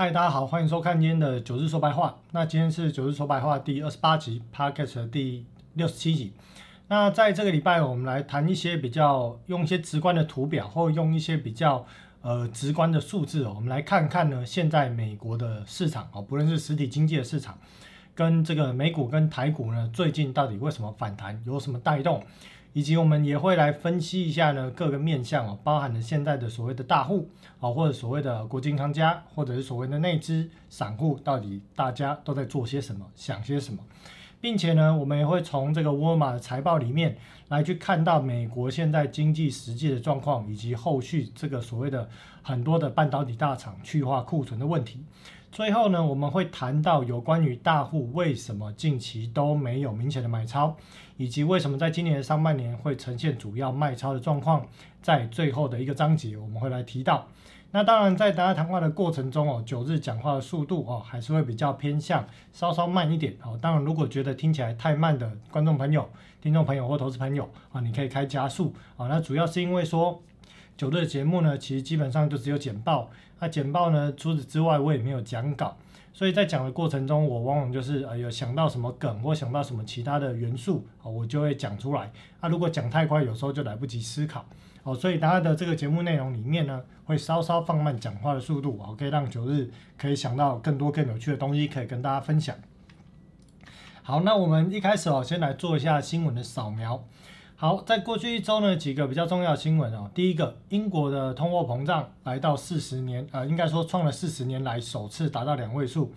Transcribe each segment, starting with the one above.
嗨，大家好，欢迎收看今天的九日说白话。那今天是九日说白话第二十八集，Podcast 的第六十七集。那在这个礼拜，我们来谈一些比较用一些直观的图表，或用一些比较呃直观的数字哦。我们来看看呢，现在美国的市场哦，不论是实体经济的市场，跟这个美股跟台股呢，最近到底为什么反弹，有什么带动？以及我们也会来分析一下呢各个面向哦，包含了现在的所谓的大户啊，或者所谓的国金康家，或者是所谓的内资散户，到底大家都在做些什么，想些什么，并且呢，我们也会从这个沃尔玛的财报里面来去看到美国现在经济实际的状况，以及后续这个所谓的很多的半导体大厂去化库存的问题。最后呢，我们会谈到有关于大户为什么近期都没有明显的买超，以及为什么在今年上半年会呈现主要卖超的状况，在最后的一个章节我们会来提到。那当然，在大家谈话的过程中哦，九日讲话的速度哦，还是会比较偏向稍稍慢一点哦。当然，如果觉得听起来太慢的观众朋友、听众朋友或投资朋友啊，你可以开加速啊。那主要是因为说。九日的节目呢，其实基本上就只有简报。那简报呢，除此之外，我也没有讲稿。所以在讲的过程中，我往往就是呃有想到什么梗或想到什么其他的元素，哦，我就会讲出来。啊，如果讲太快，有时候就来不及思考。哦，所以大家的这个节目内容里面呢，会稍稍放慢讲话的速度，哦，可以让九日可以想到更多更有趣的东西，可以跟大家分享。好，那我们一开始哦，先来做一下新闻的扫描。好，在过去一周呢，几个比较重要的新闻哦。第一个，英国的通货膨胀来到四十年，呃，应该说创了四十年来首次达到两位数。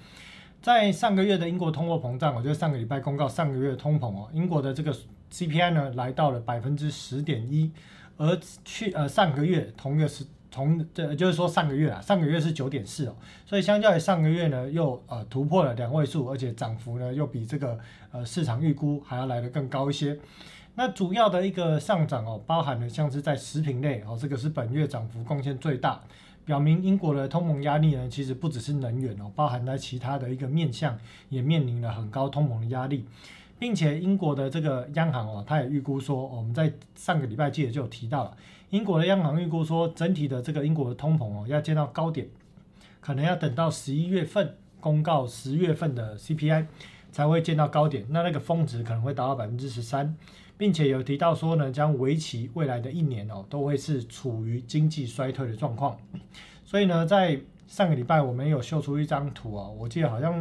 在上个月的英国通货膨胀，我觉得上个礼拜公告上个月通膨哦，英国的这个 CPI 呢来到了百分之十点一，而去呃上个月同月是同这就是说上个月啊，上个月是九点四哦，所以相较于上个月呢，又呃突破了两位数，而且涨幅呢又比这个呃市场预估还要来得更高一些。那主要的一个上涨哦，包含了像是在食品类哦，这个是本月涨幅贡献最大，表明英国的通膨压力呢，其实不只是能源哦，包含在其他的一个面向也面临了很高通膨的压力，并且英国的这个央行哦，它也预估说，我们在上个礼拜记得就有提到了，英国的央行预估说，整体的这个英国的通膨哦，要见到高点，可能要等到十一月份公告十月份的 CPI 才会见到高点，那那个峰值可能会达到百分之十三。并且有提到说呢，将为期未来的一年哦，都会是处于经济衰退的状况。所以呢，在上个礼拜我们有秀出一张图哦，我记得好像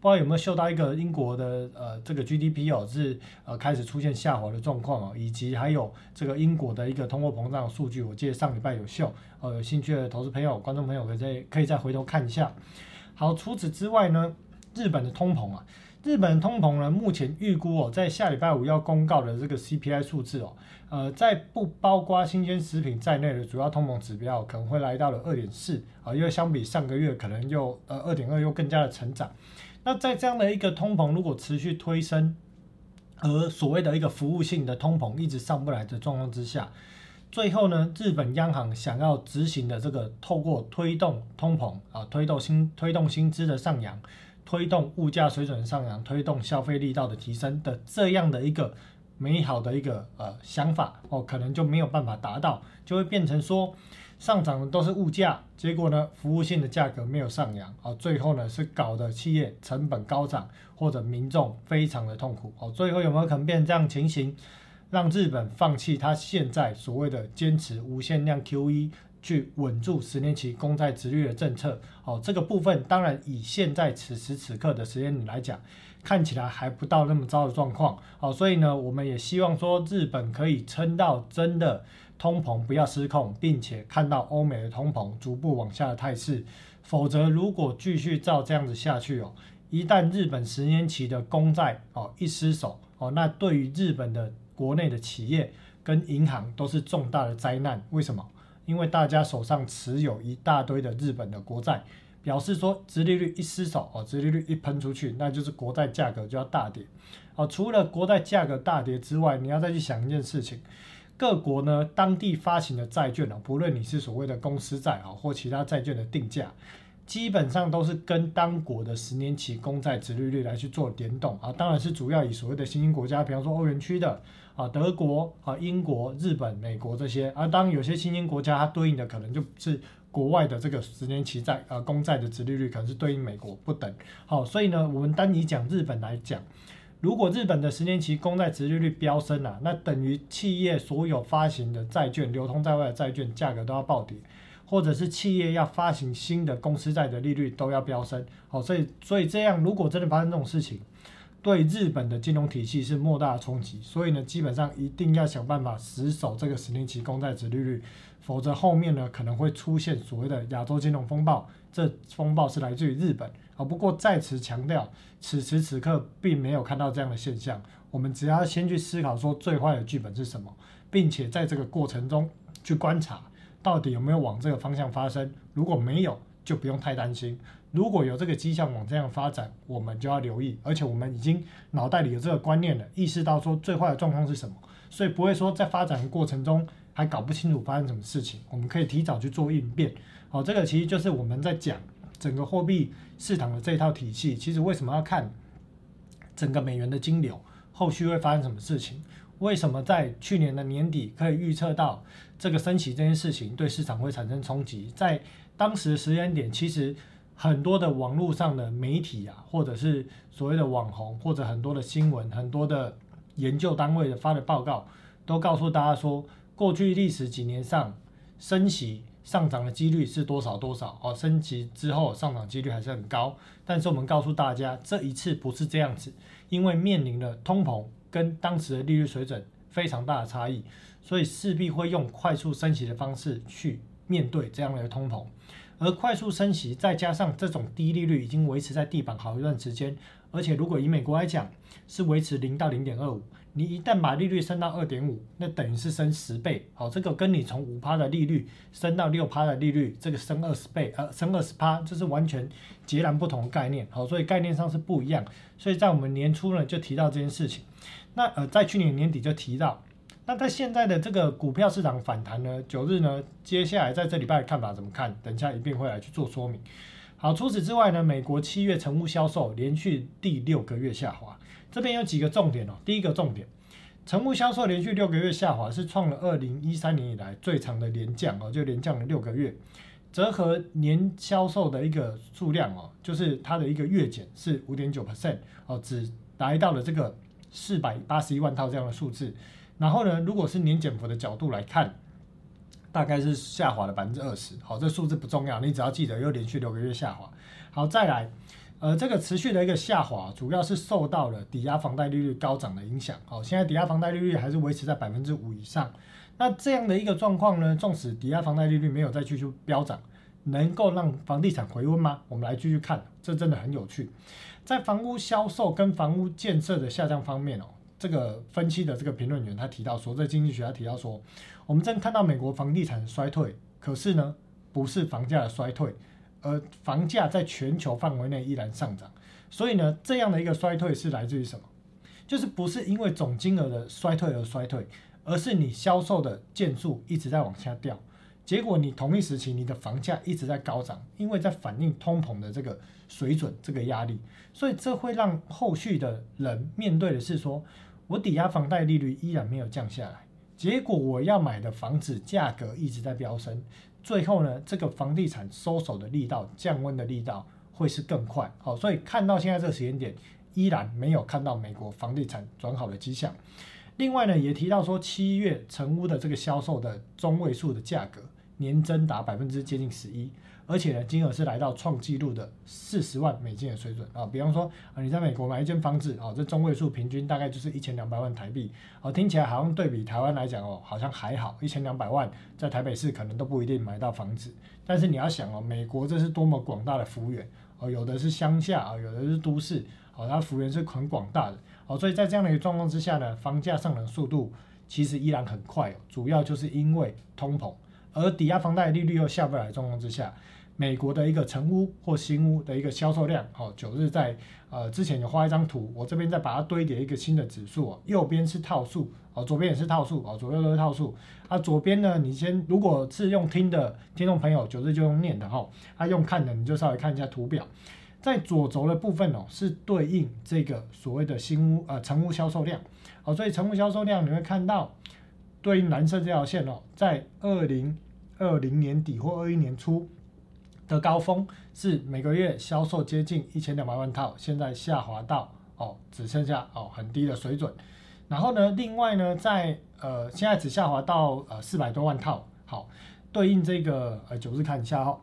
不知道有没有秀到一个英国的呃这个 GDP 哦是呃开始出现下滑的状况哦，以及还有这个英国的一个通货膨胀数据，我记得上礼拜有秀，呃有兴趣的投资朋友、观众朋友可以再可以再回头看一下。好，除此之外呢，日本的通膨啊。日本通膨呢，目前预估哦，在下礼拜五要公告的这个 CPI 数字哦，呃，在不包括新鲜食品在内的主要通膨指标，可能会来到了二点四啊，因为相比上个月可能又呃二点二又更加的成长。那在这样的一个通膨如果持续推升，而所谓的一个服务性的通膨一直上不来的状况之下，最后呢，日本央行想要执行的这个透过推动通膨啊，推动薪推动薪资的上扬。推动物价水准上扬，推动消费力道的提升的这样的一个美好的一个呃想法哦，可能就没有办法达到，就会变成说上涨的都是物价，结果呢服务性的价格没有上扬哦，最后呢是搞得企业成本高涨，或者民众非常的痛苦哦，最后有没有可能变成这样情形，让日本放弃他现在所谓的坚持无限量 QE？去稳住十年期公债殖率的政策，哦，这个部分当然以现在此时此刻的时间点来讲，看起来还不到那么糟的状况，哦，所以呢，我们也希望说日本可以撑到真的通膨不要失控，并且看到欧美的通膨逐步往下的态势，否则如果继续照这样子下去哦，一旦日本十年期的公债哦一失手哦，那对于日本的国内的企业跟银行都是重大的灾难，为什么？因为大家手上持有一大堆的日本的国债，表示说，殖利率一失手哦，殖利率一喷出去，那就是国债价格就要大跌哦。除了国债价格大跌之外，你要再去想一件事情，各国呢当地发行的债券哦，不论你是所谓的公司债啊，或其他债券的定价，基本上都是跟当国的十年期公债殖利率来去做联动啊。当然是主要以所谓的新兴国家，比方说欧元区的。啊，德国啊，英国、日本、美国这些啊，当有些新兴国家它对应的可能就是国外的这个十年期债呃公债的殖利率可能是对应美国不等。好，所以呢，我们单以讲日本来讲，如果日本的十年期公债殖利率飙升啊，那等于企业所有发行的债券、流通在外的债券价格都要暴跌。或者是企业要发行新的公司债的利率都要飙升，好，所以所以这样如果真的发生这种事情，对日本的金融体系是莫大的冲击，所以呢，基本上一定要想办法死守这个十年期公债值利率，否则后面呢可能会出现所谓的亚洲金融风暴，这风暴是来自于日本，啊，不过再次强调，此时此刻并没有看到这样的现象，我们只要先去思考说最坏的剧本是什么，并且在这个过程中去观察。到底有没有往这个方向发生？如果没有，就不用太担心；如果有这个迹象往这样发展，我们就要留意。而且我们已经脑袋里有这个观念了，意识到说最坏的状况是什么，所以不会说在发展的过程中还搞不清楚发生什么事情。我们可以提早去做应变。好，这个其实就是我们在讲整个货币市场的这一套体系。其实为什么要看整个美元的金流后续会发生什么事情？为什么在去年的年底可以预测到这个升息这件事情对市场会产生冲击？在当时时间点，其实很多的网络上的媒体啊，或者是所谓的网红，或者很多的新闻，很多的研究单位的发的报告，都告诉大家说，过去历史几年上升息上涨的几率是多少多少哦，升息之后上涨几率还是很高。但是我们告诉大家，这一次不是这样子，因为面临了通膨。跟当时的利率水准非常大的差异，所以势必会用快速升息的方式去面对这样的通膨。而快速升息再加上这种低利率已经维持在地板好一段时间，而且如果以美国来讲是维持零到零点二五，你一旦把利率升到二点五，那等于是升十倍。好，这个跟你从五趴的利率升到六趴的利率，这个升二十倍，呃，升二十趴，这是完全截然不同的概念。好，所以概念上是不一样。所以在我们年初呢就提到这件事情。那呃，在去年年底就提到，那在现在的这个股票市场反弹呢，九日呢，接下来在这礼拜的看法怎么看？等一下一并会来去做说明。好，除此之外呢，美国七月成屋销售连续第六个月下滑，这边有几个重点哦。第一个重点，成屋销售连续六个月下滑，是创了二零一三年以来最长的连降哦，就连降了六个月，折合年销售的一个数量哦，就是它的一个月减是五点九 percent 哦，只来到了这个。四百八十一万套这样的数字，然后呢，如果是年减幅的角度来看，大概是下滑了百分之二十。好，这数字不重要，你只要记得又连续六个月下滑。好，再来，呃，这个持续的一个下滑，主要是受到了抵押房贷利率高涨的影响。好，现在抵押房贷利率还是维持在百分之五以上。那这样的一个状况呢，纵使抵押房贷利率没有再继续飙涨，能够让房地产回温吗？我们来继续看，这真的很有趣。在房屋销售跟房屋建设的下降方面哦，这个分析的这个评论员他提到说，在经济学家提到说，我们正看到美国房地产衰退，可是呢，不是房价的衰退，而房价在全球范围内依然上涨。所以呢，这样的一个衰退是来自于什么？就是不是因为总金额的衰退而衰退，而是你销售的件数一直在往下掉。结果你同一时期你的房价一直在高涨，因为在反映通膨的这个水准、这个压力，所以这会让后续的人面对的是说，我抵押房贷利率依然没有降下来，结果我要买的房子价格一直在飙升，最后呢，这个房地产收手的力道、降温的力道会是更快。好，所以看到现在这个时间点，依然没有看到美国房地产转好的迹象。另外呢，也提到说七月成屋的这个销售的中位数的价格。年增达百分之接近十一，而且呢，金额是来到创纪录的四十万美金的水准啊。比方说啊，你在美国买一间房子啊，这中位数平均大概就是一千两百万台币哦，听起来好像对比台湾来讲哦，好像还好，一千两百万在台北市可能都不一定买到房子。但是你要想哦，美国这是多么广大的幅员哦，有的是乡下啊，有的是都市哦，它幅员是很广大的哦，所以在这样的一个状况之下呢，房价上涨速度其实依然很快，主要就是因为通膨。而抵押房贷利率又下不来的状况之下，美国的一个成屋或新屋的一个销售量，哦，九日在呃之前有画一张图，我这边再把它堆叠一个新的指数哦，右边是套数，哦，左边也是套数，哦，左右都是套数。啊，左边呢，你先如果是用听的听众朋友，九日就用念的哈，啊，用看的你就稍微看一下图表，在左轴的部分哦，是对应这个所谓的新屋呃成屋销售量，哦，所以成屋销售量你会看到。对应蓝色这条线哦，在二零二零年底或二一年初的高峰是每个月销售接近一千两百万套，现在下滑到哦只剩下哦很低的水准。然后呢，另外呢，在呃现在只下滑到呃四百多万套，好，对应这个呃九日看一下哦。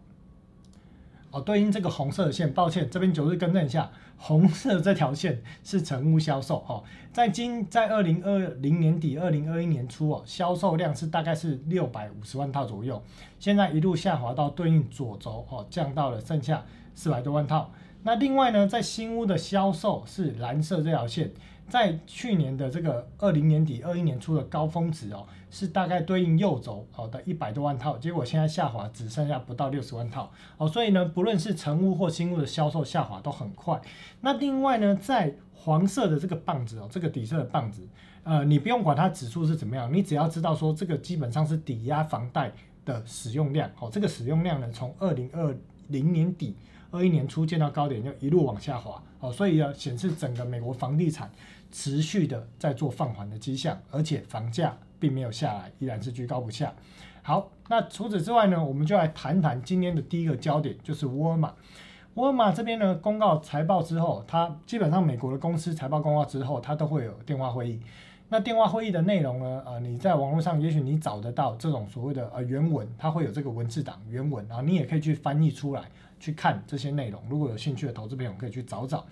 哦，对应这个红色的线，抱歉，这边九日更正一下，红色这条线是成屋销售哦，在今在二零二零年底、二零二一年初哦，销售量是大概是六百五十万套左右，现在一路下滑到对应左轴哦，降到了剩下四百多万套。那另外呢，在新屋的销售是蓝色这条线。在去年的这个二零年底、二一年初的高峰值哦，是大概对应右轴哦的一百多万套，结果现在下滑只剩下不到六十万套哦，所以呢，不论是成屋或新屋的销售下滑都很快。那另外呢，在黄色的这个棒子哦，这个底色的棒子，呃，你不用管它指数是怎么样，你只要知道说这个基本上是抵押房贷的使用量哦，这个使用量呢，从二零二零年底、二一年初见到高点，就一路往下滑哦，所以要，显示整个美国房地产。持续的在做放缓的迹象，而且房价并没有下来，依然是居高不下。好，那除此之外呢，我们就来谈谈今天的第一个焦点，就是沃尔玛。沃尔玛这边呢，公告财报之后，它基本上美国的公司财报公告之后，它都会有电话会议。那电话会议的内容呢，呃，你在网络上也许你找得到这种所谓的呃原文，它会有这个文字档原文，然后你也可以去翻译出来去看这些内容。如果有兴趣的投资朋友可以去找找。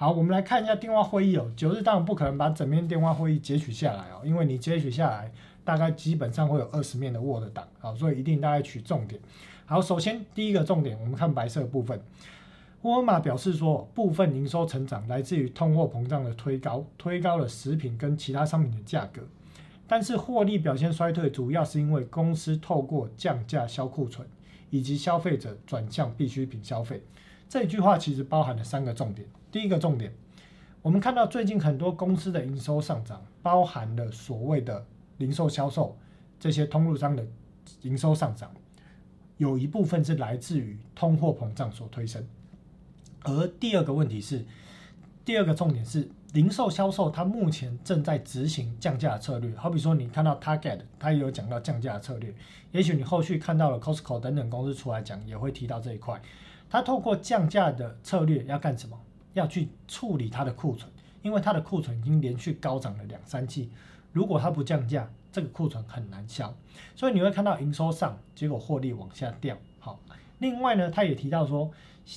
好，我们来看一下电话会议哦。九日当然不可能把整面电话会议截取下来哦，因为你截取下来，大概基本上会有二十面的 Word 档啊，所以一定大概取重点。好，首先第一个重点，我们看白色部分。沃尔玛表示说，部分营收成长来自于通货膨胀的推高，推高了食品跟其他商品的价格，但是获利表现衰退，主要是因为公司透过降价销库存，以及消费者转向必需品消费。这句话其实包含了三个重点。第一个重点，我们看到最近很多公司的营收上涨，包含了所谓的零售销售这些通路商的营收上涨，有一部分是来自于通货膨胀所推升。而第二个问题是，第二个重点是零售销售它目前正在执行降价策略，好比说你看到 Target，它也有讲到降价策略，也许你后续看到了 Costco 等等公司出来讲，也会提到这一块。它透过降价的策略要干什么？要去处理它的库存，因为它的库存已经连续高涨了两三季，如果它不降价，这个库存很难销，所以你会看到营收上，结果获利往下掉。好，另外呢，他也提到说，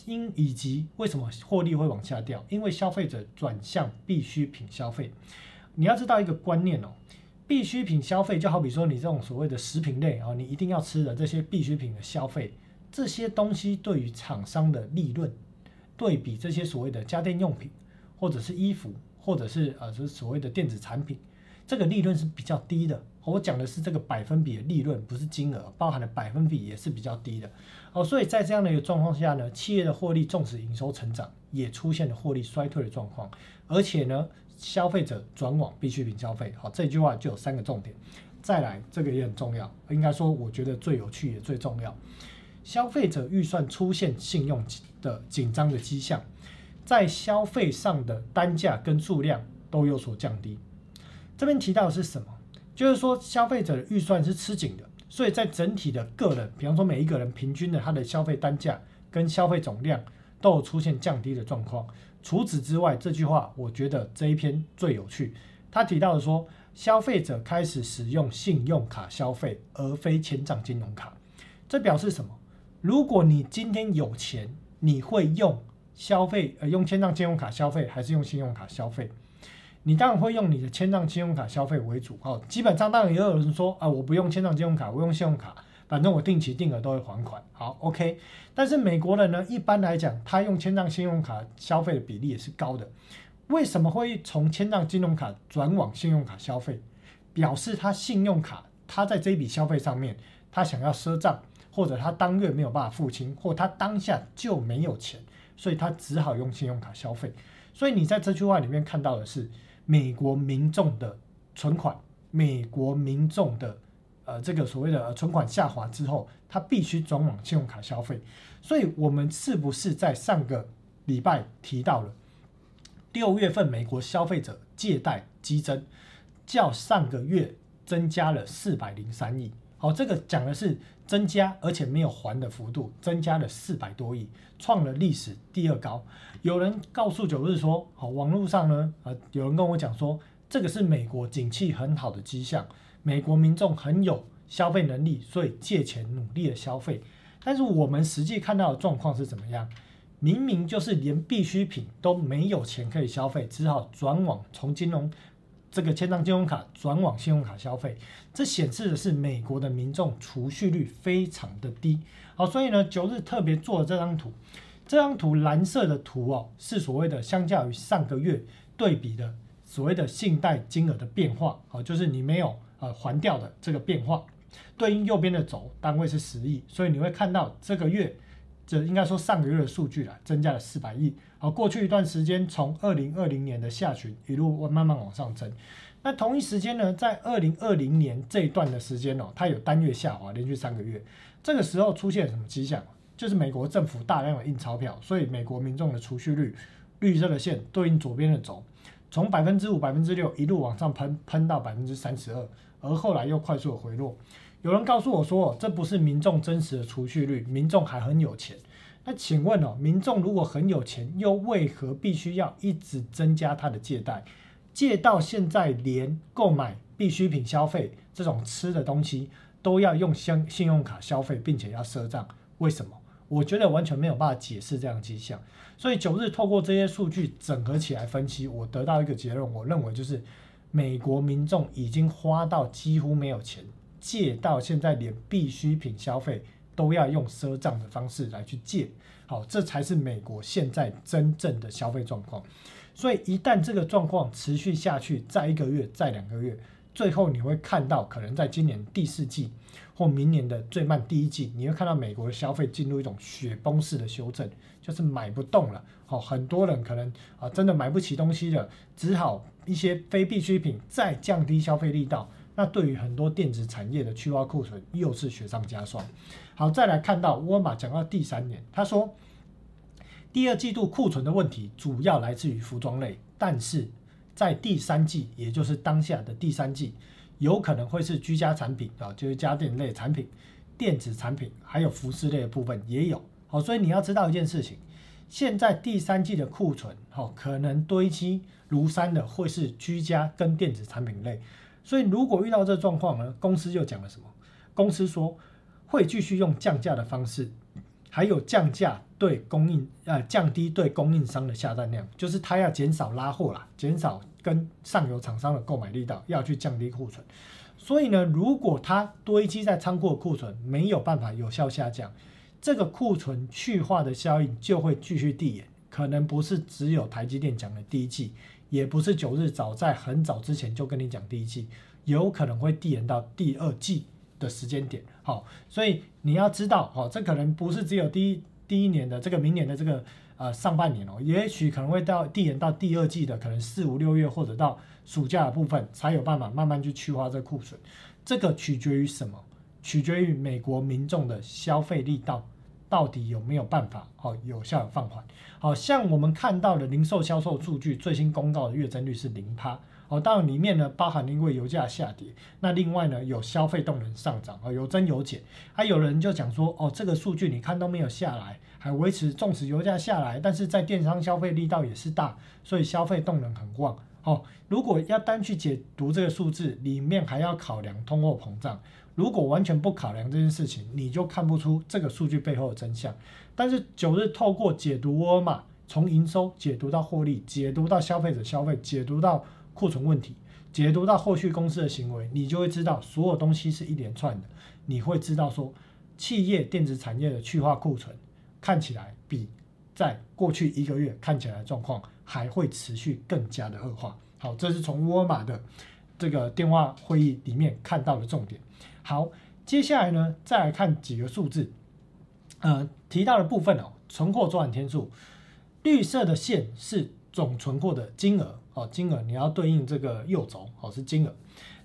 因以及为什么获利会往下掉，因为消费者转向必需品消费。你要知道一个观念哦，必需品消费就好比说你这种所谓的食品类啊，你一定要吃的这些必需品的消费，这些东西对于厂商的利润。对比这些所谓的家电用品，或者是衣服，或者是呃，就是所谓的电子产品，这个利润是比较低的。我讲的是这个百分比的利润，不是金额，包含的百分比也是比较低的。哦，所以在这样的一个状况下呢，企业的获利纵使营收成长，也出现了获利衰退的状况。而且呢，消费者转往必需品消费，好，这句话就有三个重点。再来，这个也很重要，应该说我觉得最有趣也最重要。消费者预算出现信用的紧张的迹象，在消费上的单价跟数量都有所降低。这边提到的是什么？就是说消费者的预算是吃紧的，所以在整体的个人，比方说每一个人平均的他的消费单价跟消费总量都有出现降低的状况。除此之外，这句话我觉得这一篇最有趣。他提到的说，消费者开始使用信用卡消费，而非千账金融卡。这表示什么？如果你今天有钱，你会用消费呃用千账信用卡消费，还是用信用卡消费？你当然会用你的千账信用卡消费为主哦。基本上当然也有人说啊，我不用千账信用卡，我用信用卡，反正我定期定额都会还款。好，OK。但是美国人呢，一般来讲，他用千账信用卡消费的比例也是高的。为什么会从千账金融卡转往信用卡消费？表示他信用卡他在这笔消费上面，他想要赊账。或者他当月没有办法付清，或他当下就没有钱，所以他只好用信用卡消费。所以你在这句话里面看到的是美国民众的存款，美国民众的呃这个所谓的存款下滑之后，他必须转往信用卡消费。所以我们是不是在上个礼拜提到了六月份美国消费者借贷激增，较上个月增加了四百零三亿？好，这个讲的是增加，而且没有还的幅度，增加了四百多亿，创了历史第二高。有人告诉九日说，好，网络上呢，呃，有人跟我讲说，这个是美国景气很好的迹象，美国民众很有消费能力，所以借钱努力的消费。但是我们实际看到的状况是怎么样？明明就是连必需品都没有钱可以消费，只好转往从金融。这个千张金融卡转往信用卡消费，这显示的是美国的民众储蓄率非常的低。好，所以呢，九日特别做了这张图。这张图蓝色的图哦，是所谓的相较于上个月对比的所谓的信贷金额的变化。好，就是你没有呃还掉的这个变化。对应右边的轴单位是十亿，所以你会看到这个月。这应该说上个月的数据了，增加了四百亿。好，过去一段时间，从二零二零年的下旬一路慢慢往上增。那同一时间呢，在二零二零年这一段的时间哦，它有单月下滑，连续三个月。这个时候出现什么迹象？就是美国政府大量的印钞票，所以美国民众的储蓄率，绿色的线对应左边的轴，从百分之五、百分之六一路往上喷，喷到百分之三十二，而后来又快速回落。有人告诉我说，这不是民众真实的储蓄率，民众还很有钱。那请问哦，民众如果很有钱，又为何必须要一直增加他的借贷？借到现在，连购买必需品消费这种吃的东西，都要用信信用卡消费，并且要赊账，为什么？我觉得完全没有办法解释这样的迹象。所以九日透过这些数据整合起来分析，我得到一个结论，我认为就是美国民众已经花到几乎没有钱。借到现在，连必需品消费都要用赊账的方式来去借，好，这才是美国现在真正的消费状况。所以一旦这个状况持续下去，再一个月，再两个月，最后你会看到，可能在今年第四季或明年的最慢第一季，你会看到美国的消费进入一种雪崩式的修正，就是买不动了。好，很多人可能啊真的买不起东西了，只好一些非必需品再降低消费力道。那对于很多电子产业的去化库存又是雪上加霜。好，再来看到沃尔玛讲到第三年，他说第二季度库存的问题主要来自于服装类，但是在第三季，也就是当下的第三季，有可能会是居家产品啊，就是家电类产品、电子产品，还有服饰类的部分也有。好，所以你要知道一件事情，现在第三季的库存，好，可能堆积如山的会是居家跟电子产品类。所以，如果遇到这状况呢，公司又讲了什么？公司说会继续用降价的方式，还有降价对供应呃降低对供应商的下单量，就是他要减少拉货啦，减少跟上游厂商的购买力道，要去降低库存。所以呢，如果它堆积在仓库的库存没有办法有效下降，这个库存去化的效应就会继续递延，可能不是只有台积电讲的第一季。也不是九日，早在很早之前就跟你讲第一季，有可能会递延到第二季的时间点。好，所以你要知道，哦，这可能不是只有第一第一年的这个明年的这个呃上半年哦，也许可能会到递延到第二季的可能四五六月或者到暑假的部分才有办法慢慢去去化这库存。这个取决于什么？取决于美国民众的消费力道。到底有没有办法哦有效的放缓？好像我们看到的零售销售数据最新公告的月增率是零趴哦，当然里面呢包含因为油价下跌，那另外呢有消费动能上涨哦，有增有减。还有人就讲说哦，这个数据你看都没有下来，还维持，纵使油价下来，但是在电商消费力道也是大，所以消费动能很旺哦。如果要单去解读这个数字，里面还要考量通货膨胀。如果完全不考量这件事情，你就看不出这个数据背后的真相。但是九日透过解读沃尔玛，从营收解读到获利，解读到消费者消费，解读到库存问题，解读到后续公司的行为，你就会知道所有东西是一连串的。你会知道说，企业电子产业的去化库存看起来比在过去一个月看起来的状况还会持续更加的恶化。好，这是从沃尔玛的这个电话会议里面看到的重点。好，接下来呢，再来看几个数字。呃，提到的部分哦，存货周转天数，绿色的线是总存货的金额哦，金额你要对应这个右轴哦，是金额。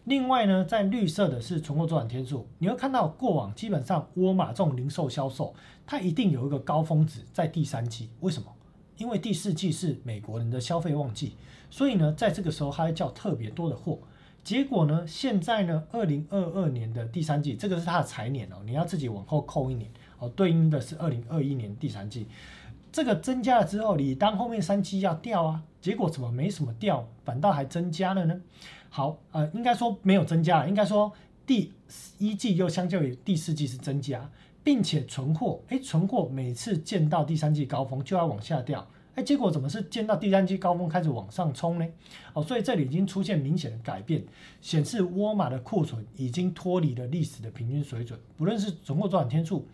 另外呢，在绿色的是存货周转天数，你会看到过往基本上沃尔玛这种零售销售，它一定有一个高峰值在第三季。为什么？因为第四季是美国人的消费旺季，所以呢，在这个时候它会叫特别多的货。结果呢，现在呢，二零二二年的第三季，这个是它的财年哦，你要自己往后扣一年哦，对应的是二零二一年第三季。这个增加了之后，你当后面三季要掉啊，结果怎么没什么掉，反倒还增加了呢？好，呃，应该说没有增加了，应该说第一季又相较于第四季是增加，并且存货，哎，存货每次见到第三季高峰就要往下掉。哎，结果怎么是见到第三季高峰开始往上冲呢？哦，所以这里已经出现明显的改变，显示沃尔玛的库存已经脱离了历史的平均水准，不论是存货周转天数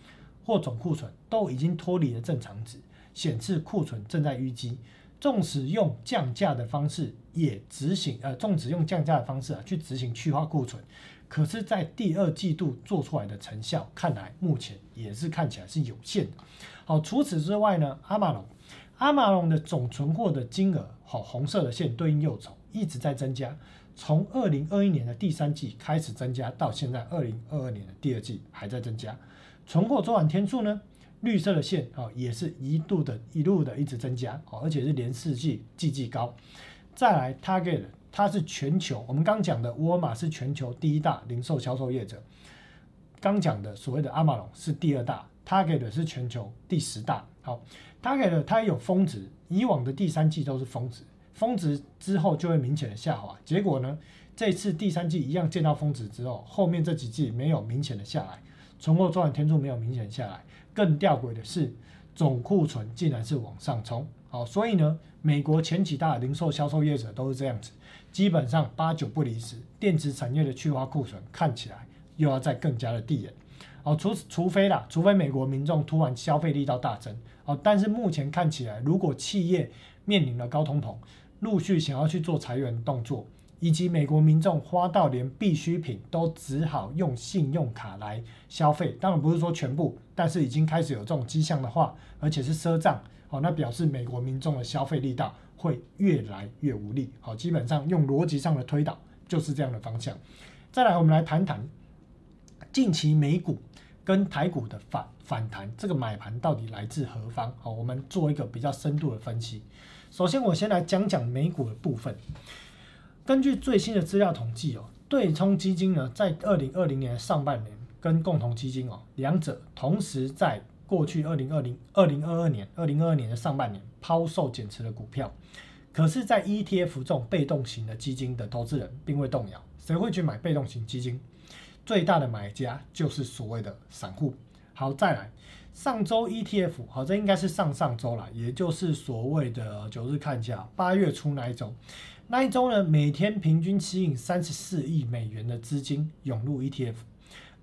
或总库存，都已经脱离了正常值，显示库存正在淤积。纵使用降价的方式也执行，呃，纵使用降价的方式啊去执行去化库存，可是，在第二季度做出来的成效，看来目前也是看起来是有限的。好，除此之外呢，阿玛龙。阿玛龙的总存货的金额，好，红色的线对应右轴一直在增加，从二零二一年的第三季开始增加，到现在二零二二年的第二季还在增加。存货周转天数呢，绿色的线哦，也是一度的一路的一直增加，而且是连四季季季高。再来，Target 它是全球，我们刚讲的沃尔玛是全球第一大零售销售业者，刚讲的所谓的阿玛龙是第二大，Target 是全球第十大，好。它给了它有峰值，以往的第三季都是峰值，峰值之后就会明显的下滑。结果呢，这次第三季一样见到峰值之后，后面这几季没有明显的下来，存货周转天数没有明显下来。更吊诡的是，总库存竟然是往上冲。好，所以呢，美国前几大零售销售业者都是这样子，基本上八九不离十，电子产业的去化库存看起来又要再更加的递延。哦，除除非啦，除非美国民众突然消费力到大增，哦，但是目前看起来，如果企业面临了高通膨，陆续想要去做裁员动作，以及美国民众花到连必需品都只好用信用卡来消费，当然不是说全部，但是已经开始有这种迹象的话，而且是赊账，哦，那表示美国民众的消费力道会越来越无力，好，基本上用逻辑上的推导就是这样的方向。再来，我们来谈谈近期美股。跟台股的反反弹，这个买盘到底来自何方？好，我们做一个比较深度的分析。首先，我先来讲讲美股的部分。根据最新的资料统计哦，对冲基金呢，在二零二零年上半年跟共同基金哦，两者同时在过去二零二零、二零二二年、二零二二年的上半年抛售减持了股票。可是，在 ETF 这种被动型的基金的投资人并未动摇，谁会去买被动型基金？最大的买家就是所谓的散户。好，再来，上周 ETF，好，这应该是上上周了，也就是所谓的九日看价，八月初那一周，那一周呢，每天平均吸引三十四亿美元的资金涌入 ETF，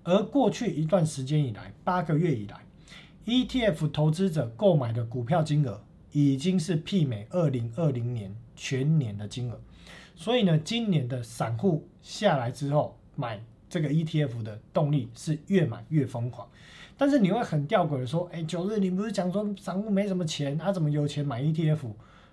而过去一段时间以来，八个月以来，ETF 投资者购买的股票金额已经是媲美二零二零年全年的金额，所以呢，今年的散户下来之后买。这个 ETF 的动力是越买越疯狂，但是你会很吊诡的说，哎，九日你不是讲说散户没什么钱，他怎么有钱买 ETF？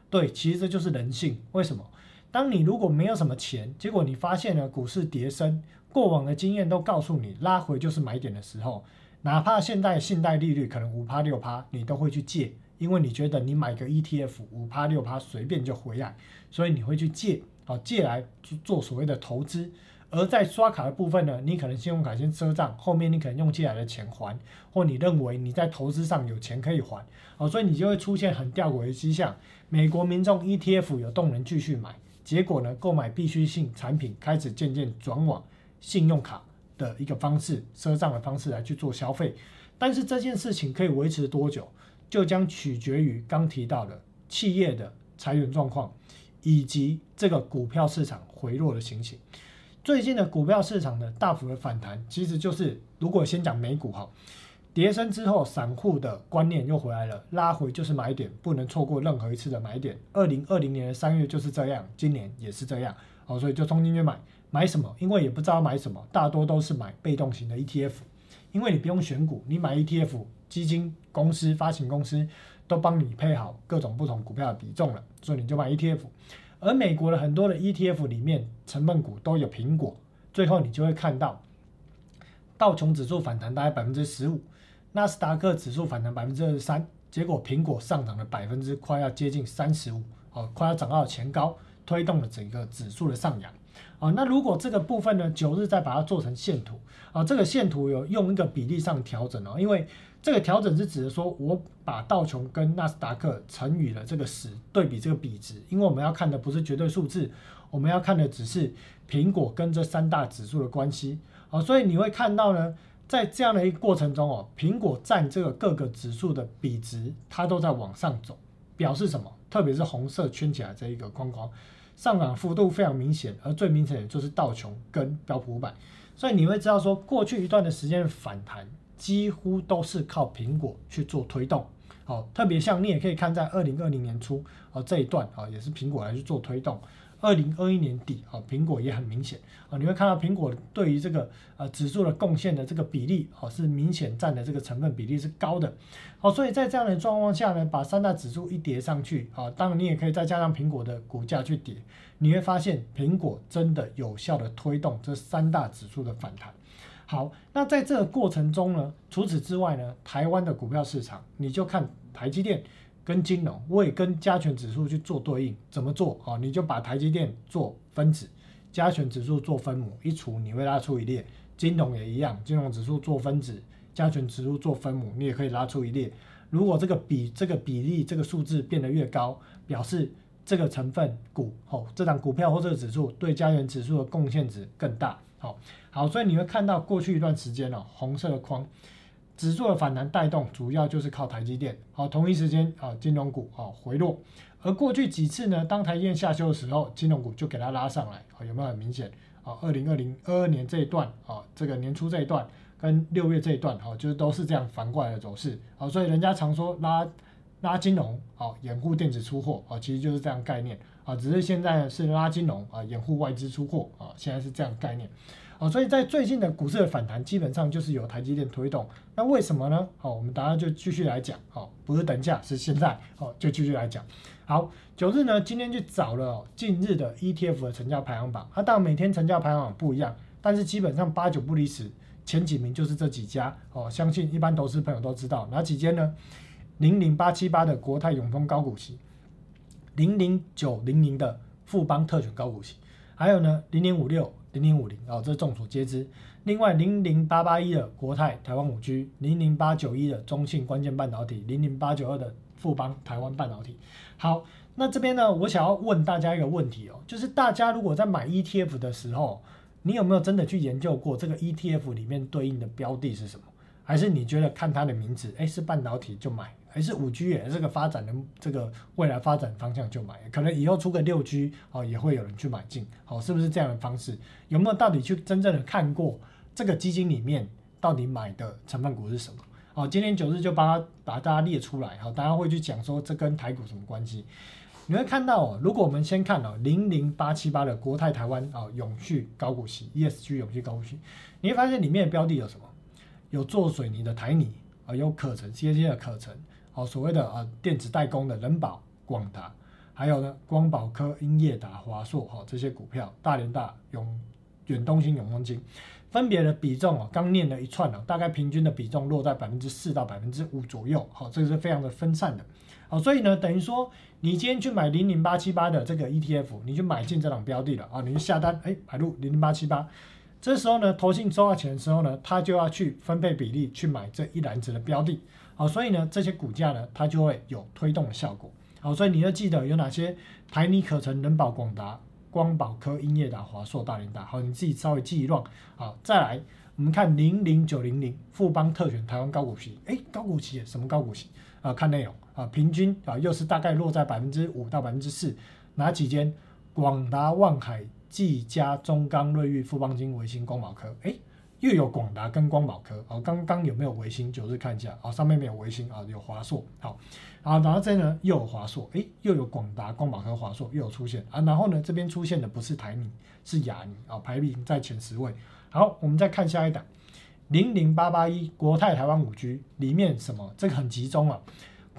对，其实这就是人性。为什么？当你如果没有什么钱，结果你发现了股市跌升，过往的经验都告诉你拉回就是买点的时候，哪怕现在信贷利率可能五趴六趴，你都会去借，因为你觉得你买个 ETF 五趴六趴随便就回来，所以你会去借，啊，借来去做所谓的投资。而在刷卡的部分呢，你可能信用卡先赊账，后面你可能用借来的钱还，或你认为你在投资上有钱可以还，哦，所以你就会出现很吊诡的迹象。美国民众 ETF 有动能继续买，结果呢，购买必需性产品开始渐渐转往信用卡的一个方式，赊账的方式来去做消费。但是这件事情可以维持多久，就将取决于刚提到的企业的裁员状况，以及这个股票市场回落的情形。最近的股票市场的大幅的反弹，其实就是如果先讲美股哈，跌升之后，散户的观念又回来了，拉回就是买点，不能错过任何一次的买点。二零二零年的三月就是这样，今年也是这样，哦，所以就冲进去买，买什么？因为也不知道买什么，大多都是买被动型的 ETF，因为你不用选股，你买 ETF，基金公司、发行公司都帮你配好各种不同股票的比重了，所以你就买 ETF。而美国的很多的 ETF 里面成分股都有苹果，最后你就会看到道琼指数反弹大概百分之十五，纳斯达克指数反弹百分之二十三，结果苹果上涨了百分之快要接近三十五，哦，快要涨到前高，推动了整个指数的上扬。啊，那如果这个部分呢，九日再把它做成线图啊，这个线图有用一个比例上调整哦，因为这个调整是指的说我把道琼跟纳斯达克乘以了这个十，对比这个比值，因为我们要看的不是绝对数字，我们要看的只是苹果跟这三大指数的关系好，所以你会看到呢，在这样的一个过程中哦，苹果占这个各个指数的比值，它都在往上走，表示什么？特别是红色圈起来这一个框框。上涨幅度非常明显，而最明显的就是道琼跟标普五百，所以你会知道说，过去一段的时间反弹几乎都是靠苹果去做推动。好，特别像你也可以看在二零二零年初啊这一段啊，也是苹果来去做推动。二零二一年底啊，苹果也很明显啊，你会看到苹果对于这个呃指数的贡献的这个比例啊，是明显占的这个成分比例是高的。好，所以在这样的状况下呢，把三大指数一叠上去啊，当然你也可以再加上苹果的股价去叠，你会发现苹果真的有效的推动这三大指数的反弹。好，那在这个过程中呢，除此之外呢，台湾的股票市场你就看台积电。跟金融，我也跟加权指数去做对应，怎么做啊？你就把台积电做分子，加权指数做分母，一除你会拉出一列。金融也一样，金融指数做分子，加权指数做分母，你也可以拉出一列。如果这个比这个比例这个数字变得越高，表示这个成分股哦，这档股票或这个指数对加权指数的贡献值更大。好，好，所以你会看到过去一段时间哦，红色的框。指数的反弹带动，主要就是靠台积电。好，同一时间啊，金融股啊回落。而过去几次呢，当台积电下修的时候，金融股就给它拉上来。啊，有没有很明显？啊，二零二零二二年这一段啊，这个年初这一段跟六月这一段，哈，就是都是这样反过来的走势。好，所以人家常说拉拉金融，啊，掩护电子出货，啊，其实就是这样概念。啊，只是现在是拉金融，啊，掩护外资出货，啊，现在是这样概念。啊，所以在最近的股市的反弹，基本上就是由台积电推动。那为什么呢？好，我们大家就继续来讲。好，不是等一下，是现在。好，就继续来讲。好，九日呢，今天去找了近日的 ETF 的成交排行榜。它当然每天成交排行榜不一样，但是基本上八九不离十，前几名就是这几家。哦，相信一般投资朋友都知道哪几间呢？零零八七八的国泰永丰高股息，零零九零零的富邦特选高股息，还有呢零零五六。零零五零哦，这众所皆知。另外，零零八八一的国泰台湾五 G，零零八九一的中信关键半导体，零零八九二的富邦台湾半导体。好，那这边呢，我想要问大家一个问题哦，就是大家如果在买 ETF 的时候，你有没有真的去研究过这个 ETF 里面对应的标的是什么？还是你觉得看它的名字，哎，是半导体就买？还是五 G 也这个发展的这个未来发展方向就买，可能以后出个六 G 哦，也会有人去买进，好，是不是这样的方式？有没有到底去真正的看过这个基金里面到底买的成分股是什么？好，今天九日就把它把大家列出来，好，大家会去讲说这跟台股什么关系？你会看到哦，如果我们先看哦零零八七八的国泰台湾啊永续高股息 ESG 永续高股息，你会发现里面的标的有什么？有做水泥的台泥啊，有可成 c c 的可成。哦，所谓的啊电子代工的人保、广达，还有呢光宝科、英业达、华硕，哈这些股票，大连大、永远东兴、永丰金，分别的比重哦，刚念了一串哦，大概平均的比重落在百分之四到百分之五左右，好，这个是非常的分散的，好，所以呢，等于说你今天去买零零八七八的这个 ETF，你就买进这种标的了啊，你就下单，哎，买入零零八七八，这时候呢，投信收到钱的时候呢，他就要去分配比例去买这一篮子的标的。好，所以呢，这些股价呢，它就会有推动的效果。好，所以你要记得有哪些台泥、可成、人保、广达、光宝科、英业达、华硕、大连达。好，你自己稍微记一乱。好，再来，我们看零零九零零富邦特选台湾高股息。哎，高股息什么高股息？啊，看内容啊，平均啊，又是大概落在百分之五到百分之四。哪几间？广达、万海、技嘉、中钢、瑞昱、富邦金、维新、光宝科。哎。又有广达跟光宝科，哦，刚刚有没有维新？九日看一下，哦，上面没有维新啊，有华硕，好，啊，然后这呢又有华硕，诶，又有广达、光宝科、华硕又有出现啊，然后呢这边出现的不是台米，是雅尼，啊，排名在前十位。好，我们再看下一档，零零八八一国泰台湾五 G 里面什么？这个很集中啊。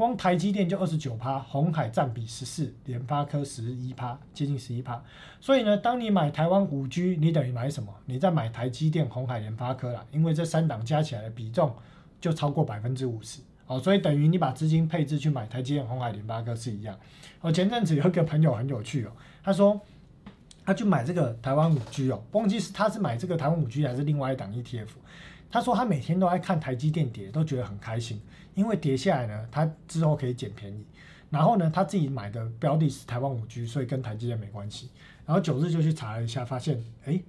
光台积电就二十九趴，红海占比十四，联发科十一趴，接近十一趴。所以呢，当你买台湾五 G，你等于买什么？你在买台积电、红海、联发科啦，因为这三档加起来的比重就超过百分之五十。哦，所以等于你把资金配置去买台积电、红海、联发科是一样。我前阵子有一个朋友很有趣哦，他说他去买这个台湾五 G 哦，忘记是他是买这个台湾五 G 还是另外一档 ETF。他说他每天都在看台积电跌，都觉得很开心，因为跌下来呢，他之后可以捡便宜。然后呢，他自己买的标的是台湾五 G，所以跟台积电没关系。然后九日就去查了一下，发现哎，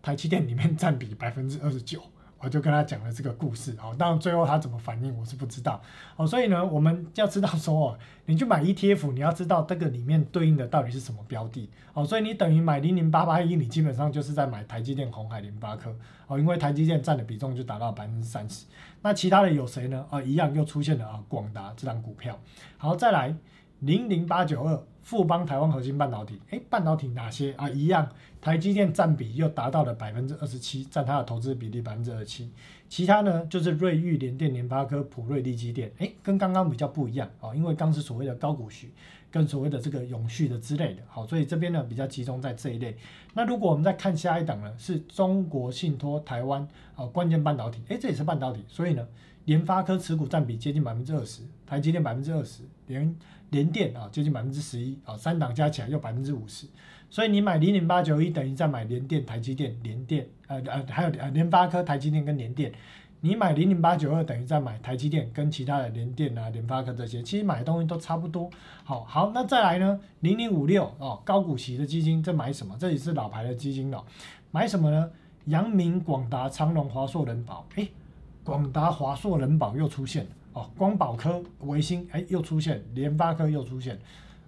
台积电里面占比百分之二十九。我就跟他讲了这个故事，哦，当然最后他怎么反应我是不知道，哦，所以呢，我们要知道说哦，你去买 ETF，你要知道这个里面对应的到底是什么标的，哦，所以你等于买零零八八一，你基本上就是在买台积电、红海、联发科，哦，因为台积电占的比重就达到百分之三十，那其他的有谁呢？啊，一样又出现了啊，广达这张股票，好，再来零零八九二。富邦台湾核心半导体，哎，半导体哪些啊？一样，台积电占比又达到了百分之二十七，占它的投资比例百分之二十七。其他呢，就是瑞昱、联电、联发科、普瑞、力基电，哎，跟刚刚比较不一样啊，因为刚是所谓的高股息，跟所谓的这个永续的之类的，好，所以这边呢比较集中在这一类。那如果我们再看下一档呢，是中国信托台湾啊关键半导体，哎，这也是半导体，所以呢，联发科持股占比接近百分之二十，台积电百分之二十，联。联电啊，接近百分之十一啊，三档加起来又百分之五十，所以你买零零八九一等于在买联电、台积电、联电，呃呃，还有呃联发科、台积电跟联电。你买零零八九二等于在买台积电跟其他的联电啊、联发科这些，其实买的东西都差不多。好好，那再来呢，零零五六哦，高股息的基金，这买什么？这也是老牌的基金了，买什么呢？阳明、广达、长隆、华硕、人保，哎，广达、华硕、人保又出现了。哦，光宝科、维新，哎，又出现，联发科又出现，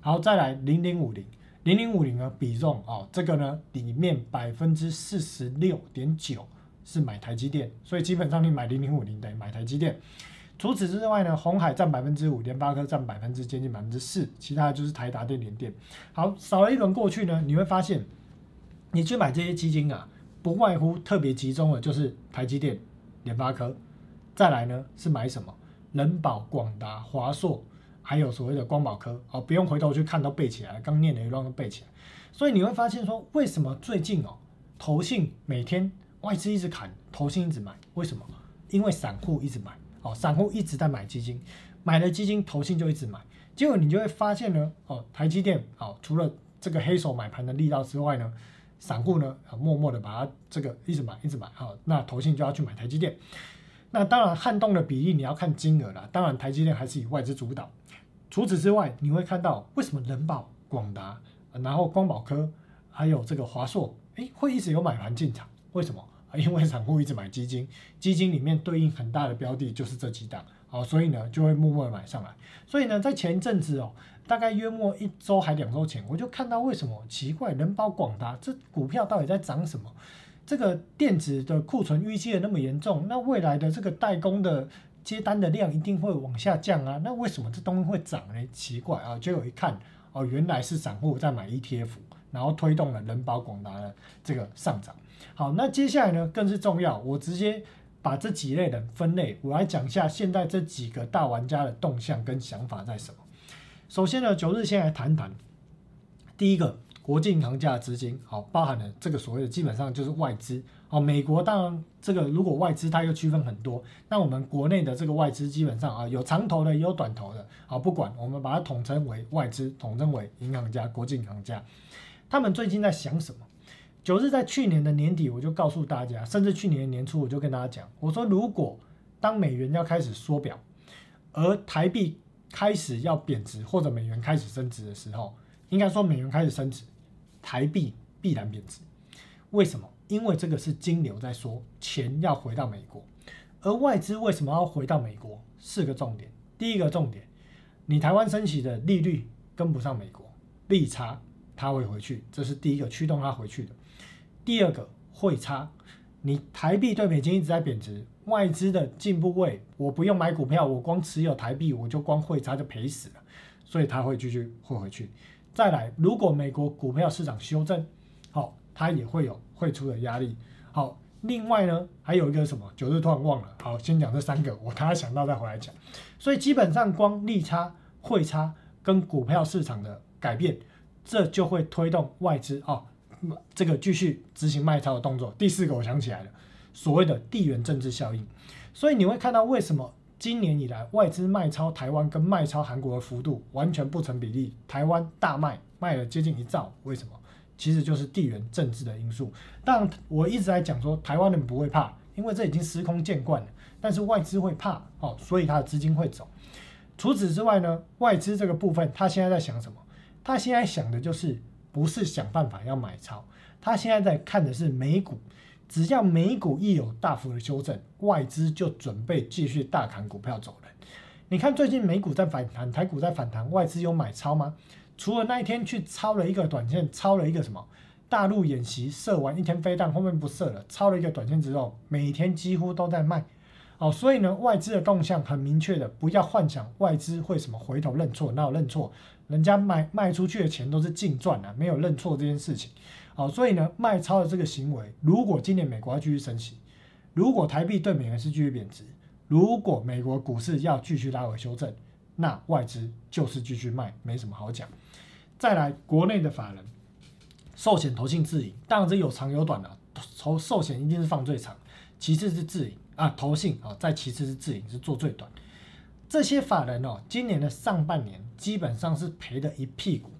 好，再来零零五零，零零五零呢比重哦，这个呢里面百分之四十六点九是买台积电，所以基本上你买零零五零等于买台积电。除此之外呢，红海占百分之五，联发科占百分之接近百分之四，其他就是台达电、联电。好，扫了一轮过去呢，你会发现，你去买这些基金啊，不外乎特别集中的就是台积电、联发科，再来呢是买什么？人保、广达、华硕，还有所谓的光宝科，哦，不用回头去看，都背起来。刚念的一段都背起来。所以你会发现说，为什么最近哦，投信每天外资一直砍，投信一直买，为什么？因为散户一直买，哦，散户一直在买基金，买了基金，投信就一直买。结果你就会发现呢，哦，台积电，哦，除了这个黑手买盘的力道之外呢，散户呢，默默的把它这个一直买，一直买，好，那投信就要去买台积电。那当然，撼动的比例你要看金额啦。当然，台积电还是以外资主导。除此之外，你会看到为什么人保、广达，然后光宝科，还有这个华硕，哎，会一直有买盘进场？为什么？因为散户一直买基金，基金里面对应很大的标的就是这几档，好，所以呢就会默默的买上来。所以呢，在前一阵子哦，大概约莫一周还两周前，我就看到为什么奇怪，人保、广达这股票到底在涨什么？这个电子的库存预计的那么严重，那未来的这个代工的接单的量一定会往下降啊？那为什么这东西会涨呢？奇怪啊！结果一看，哦，原来是散户在买 ETF，然后推动了人保广达的这个上涨。好，那接下来呢更是重要，我直接把这几类人分类，我来讲一下现在这几个大玩家的动向跟想法在什么。首先呢，九日先来谈谈第一个。国际银行家的资金，好，包含了这个所谓的基本上就是外资，哦，美国当然这个如果外资它又区分很多，那我们国内的这个外资基本上啊有长头的也有短头的，好，不管我们把它统称为外资，统称为银行家，国际银行家，他们最近在想什么？九日在去年的年底我就告诉大家，甚至去年年初我就跟大家讲，我说如果当美元要开始缩表，而台币开始要贬值或者美元开始升值的时候，应该说美元开始升值。台币必然贬值，为什么？因为这个是金流在说，钱要回到美国，而外资为什么要回到美国？四个重点。第一个重点，你台湾升起的利率跟不上美国，利差它会回去，这是第一个驱动它回去的。第二个汇差，你台币对美金一直在贬值，外资的进步位，我不用买股票，我光持有台币，我就光汇差就赔死了，所以它会继续汇回去。再来，如果美国股票市场修正，好，它也会有汇出的压力。好，另外呢，还有一个什么？九日突然忘了。好，先讲这三个，我等下想到再回来讲。所以基本上光利差、汇差跟股票市场的改变，这就会推动外资哦，这个继续执行卖超的动作。第四个我想起来了，所谓的地缘政治效应。所以你会看到为什么？今年以来，外资卖超台湾跟卖超韩国的幅度完全不成比例。台湾大卖，卖了接近一兆，为什么？其实就是地缘政治的因素。但，我一直在讲说台湾人不会怕，因为这已经司空见惯了。但是外资会怕哦，所以它的资金会走。除此之外呢，外资这个部分，他现在在想什么？他现在想的就是不是想办法要买超，他现在在看的是美股。只要美股一有大幅的修正，外资就准备继续大砍股票走人。你看最近美股在反弹，台股在反弹，外资有买超吗？除了那一天去抄了一个短线，抄了一个什么？大陆演习射完一天飞弹，后面不射了，抄了一个短线之后，每天几乎都在卖。哦，所以呢，外资的动向很明确的，不要幻想外资会什么回头认错，那有认错？人家卖卖出去的钱都是净赚啊，没有认错这件事情。好，所以呢，卖超的这个行为，如果今年美国要继续升息，如果台币对美元是继续贬值，如果美国股市要继续拉回修正，那外资就是继续卖，没什么好讲。再来，国内的法人，寿险投信自营，当然这有长有短的，投寿险一定是放最长，其次是自营啊，投信啊，再其次是自营是做最短。这些法人哦，今年的上半年基本上是赔的一屁股。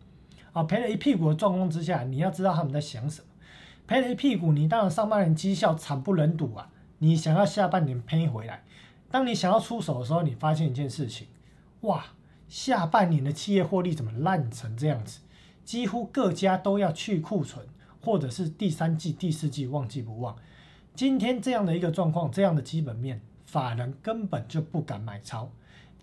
啊，赔了一屁股的状况之下，你要知道他们在想什么。赔了一屁股，你当然上半年绩效惨不忍睹啊！你想要下半年赔回来，当你想要出手的时候，你发现一件事情，哇，下半年的企业获利怎么烂成这样子？几乎各家都要去库存，或者是第三季、第四季旺季不旺。今天这样的一个状况，这样的基本面，法人根本就不敢买超，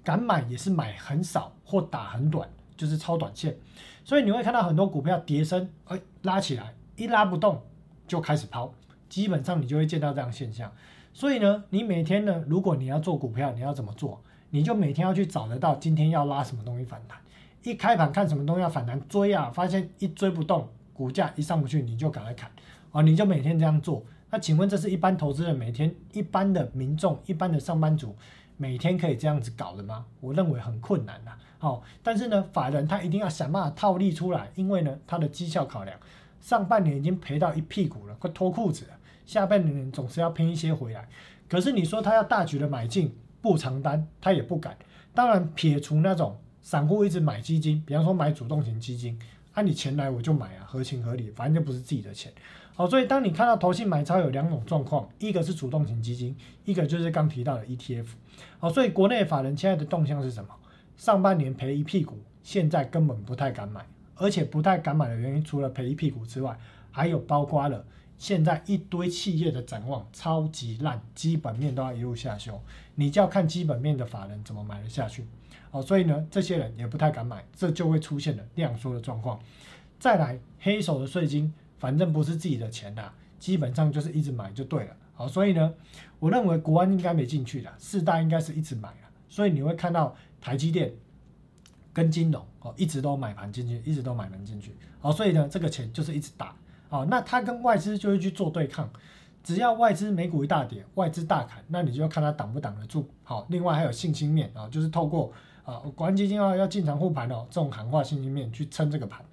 敢买也是买很少或打很短。就是超短线，所以你会看到很多股票跌升，哎，拉起来一拉不动就开始抛，基本上你就会见到这样现象。所以呢，你每天呢，如果你要做股票，你要怎么做？你就每天要去找得到今天要拉什么东西反弹，一开盘看什么东西要反弹追啊，发现一追不动，股价一上不去，你就赶快砍啊，你就每天这样做。那请问这是一般投资人每天一般的民众一般的上班族每天可以这样子搞的吗？我认为很困难呐。好，但是呢，法人他一定要想办法套利出来，因为呢，他的绩效考量，上半年已经赔到一屁股了，快脱裤子了，下半年总是要拼一些回来。可是你说他要大举的买进不长单，他也不敢。当然，撇除那种散户一直买基金，比方说买主动型基金，按你钱来我就买啊，合情合理，反正就不是自己的钱。好，所以当你看到投信买超有两种状况，一个是主动型基金，一个就是刚提到的 ETF。好，所以国内法人现在的动向是什么？上半年赔一屁股，现在根本不太敢买，而且不太敢买的原因，除了赔一屁股之外，还有包括了现在一堆企业的展望超级烂，基本面都要一路下修，你就要看基本面的法人怎么买得下去。哦，所以呢，这些人也不太敢买，这就会出现了量缩的状况。再来，黑手的税金，反正不是自己的钱呐，基本上就是一直买就对了。好，所以呢，我认为国安应该没进去的，四大应该是一直买了，所以你会看到。台积电跟金融哦，一直都买盘进去，一直都买盘进去，好，所以呢，这个钱就是一直打，哦，那它跟外资就会去做对抗，只要外资美股一大跌，外资大砍，那你就要看它挡不挡得住，好，另外还有信心面啊，就是透过啊，国安基金啊要进场护盘哦，这种喊话信心面去撑这个盘，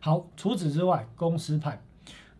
好，除此之外，公司派，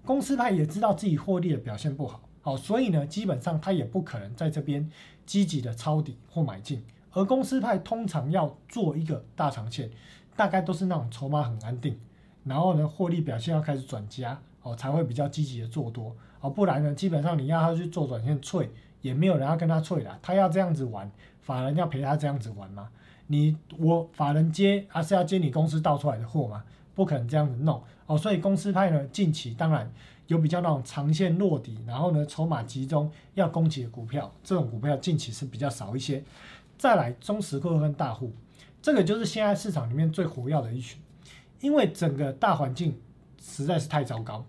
公司派也知道自己获利的表现不好，好，所以呢，基本上他也不可能在这边积极的抄底或买进。而公司派通常要做一个大长线，大概都是那种筹码很安定，然后呢获利表现要开始转佳哦，才会比较积极的做多哦，不然呢基本上你要他去做短线脆，也没有人要跟他脆的，他要这样子玩，法人要陪他这样子玩吗？你我法人接还是要接你公司倒出来的货吗？不可能这样子弄哦，所以公司派呢近期当然有比较那种长线落底，然后呢筹码集中要攻击的股票，这种股票近期是比较少一些。再来中实客跟大户，这个就是现在市场里面最活跃的一群，因为整个大环境实在是太糟糕，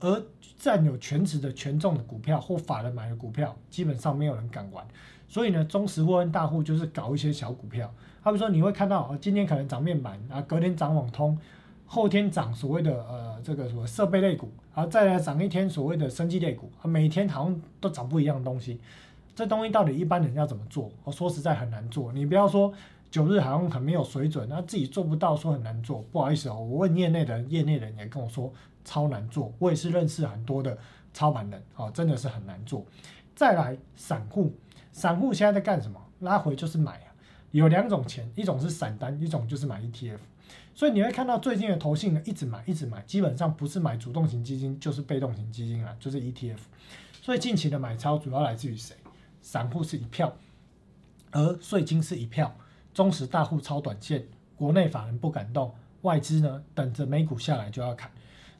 而占有全值的权重的股票或法人买的股票，基本上没有人敢玩，所以呢，中实或跟大户就是搞一些小股票，他们说你会看到啊，今天可能涨面板啊，隔天涨网通，后天涨所谓的呃这个什么设备类股，然后再来涨一天所谓的生技类股，每天好像都涨不一样的东西。这东西到底一般人要怎么做？我说实在很难做。你不要说九日好像很没有水准，那自己做不到，说很难做。不好意思哦，我问业内的人，业内人也跟我说超难做。我也是认识很多的操盘人，哦，真的是很难做。再来散户，散户现在在干什么？拉回就是买啊，有两种钱，一种是散单，一种就是买 ETF。所以你会看到最近的投信呢一直买一直买，基本上不是买主动型基金就是被动型基金啊，就是 ETF。所以近期的买超主要来自于谁？散户是一票，而税金是一票，中实大户超短线，国内法人不敢动，外资呢等着美股下来就要砍。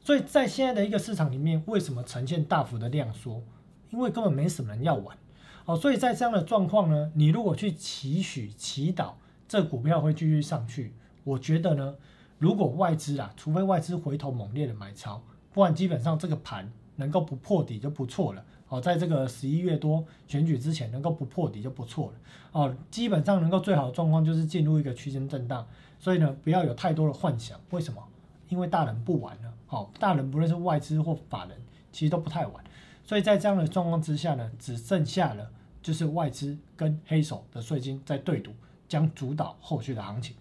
所以在现在的一个市场里面，为什么呈现大幅的量缩？因为根本没什么人要玩。哦，所以在这样的状况呢，你如果去期许、祈祷这股票会继续上去，我觉得呢，如果外资啊，除非外资回头猛烈的买超，不然基本上这个盘能够不破底就不错了。哦，在这个十一月多选举之前能够不破底就不错了。哦，基本上能够最好的状况就是进入一个区间震荡。所以呢，不要有太多的幻想。为什么？因为大人不玩了。好，大人不论是外资或法人，其实都不太玩。所以在这样的状况之下呢，只剩下了就是外资跟黑手的税金在对赌，将主导后续的行情。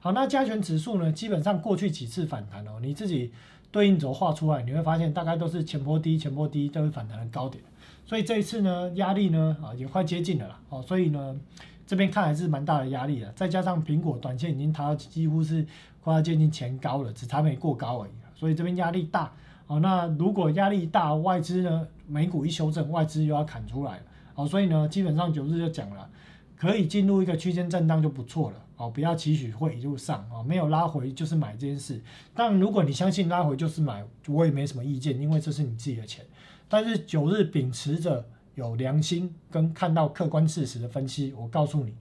好，那加权指数呢，基本上过去几次反弹哦，你自己对应轴画出来，你会发现大概都是前波低、前波低都是反弹的高点。所以这一次呢，压力呢啊也快接近了啦。哦，所以呢这边看还是蛮大的压力的。再加上苹果短线已经达到几乎是快要接近前高了，只差没过高而已。所以这边压力大。哦，那如果压力大，外资呢？美股一修正，外资又要砍出来了。好，所以呢，基本上九日就讲了，可以进入一个区间震荡就不错了。哦，不要期许会一路上，哦，没有拉回就是买这件事。但如果你相信拉回就是买，我也没什么意见，因为这是你自己的钱。但是九日秉持着有良心跟看到客观事实的分析，我告诉你，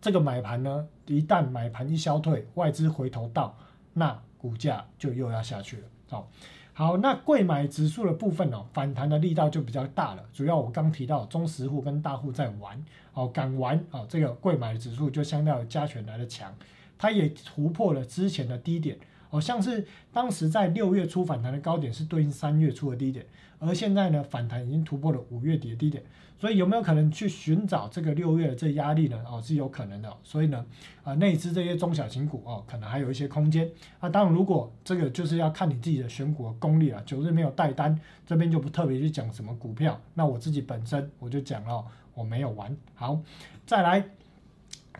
这个买盘呢，一旦买盘一消退，外资回头到，那股价就又要下去了。好。好，那贵买指数的部分哦，反弹的力道就比较大了。主要我刚提到中实户跟大户在玩，哦，敢玩哦，这个贵买指数就相较于加权来的强，它也突破了之前的低点。哦，像是当时在六月初反弹的高点是对应三月初的低点，而现在呢反弹已经突破了五月底的低点，所以有没有可能去寻找这个六月的这压力呢？哦，是有可能的。所以呢，啊，内资这些中小型股哦，可能还有一些空间。啊，当然如果这个就是要看你自己的选股的功力了。九日没有带单，这边就不特别去讲什么股票。那我自己本身我就讲了，我没有玩。好，再来。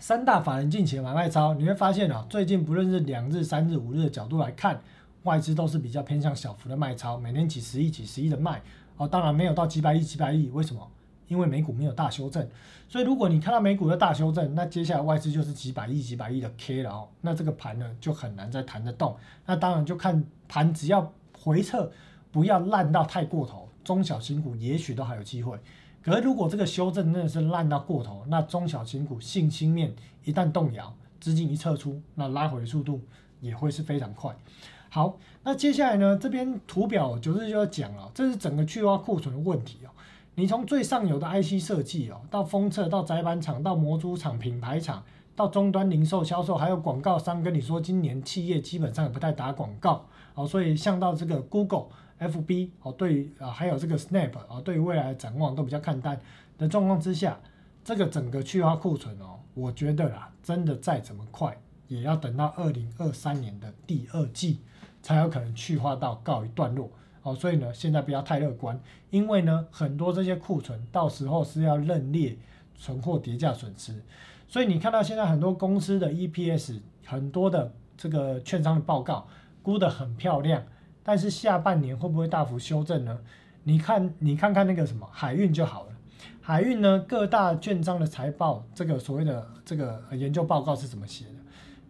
三大法人近期的买卖超，你会发现啊，最近不论是两日、三日、五日的角度来看，外资都是比较偏向小幅的卖超，每天几十亿、几十亿的卖哦。当然没有到几百亿、几百亿，为什么？因为美股没有大修正，所以如果你看到美股的大修正，那接下来外资就是几百亿、几百亿的 K 了哦。那这个盘呢，就很难再弹得动。那当然就看盘，只要回撤不要烂到太过头，中小型股也许都还有机会。可是，如果这个修正真的是烂到过头，那中小型股信心面一旦动摇，资金一撤出，那拉回速度也会是非常快。好，那接下来呢，这边图表九日就要讲了，这是整个去化库存的问题哦。你从最上游的 IC 设计哦，到封测，到载板厂，到模组厂、品牌厂，到终端零售销售，还有广告商跟你说，今年企业基本上也不太打广告哦，所以像到这个 Google。F B 哦，对于啊，还有这个 Snap 哦，对于未来的展望都比较看淡的状况之下，这个整个去化库存哦，我觉得啦，真的再怎么快，也要等到二零二三年的第二季才有可能去化到告一段落哦。所以呢，现在不要太乐观，因为呢，很多这些库存到时候是要认列存货叠价损失。所以你看到现在很多公司的 E P S，很多的这个券商的报告估得很漂亮。但是下半年会不会大幅修正呢？你看，你看看那个什么海运就好了。海运呢，各大券商的财报，这个所谓的这个研究报告是怎么写的？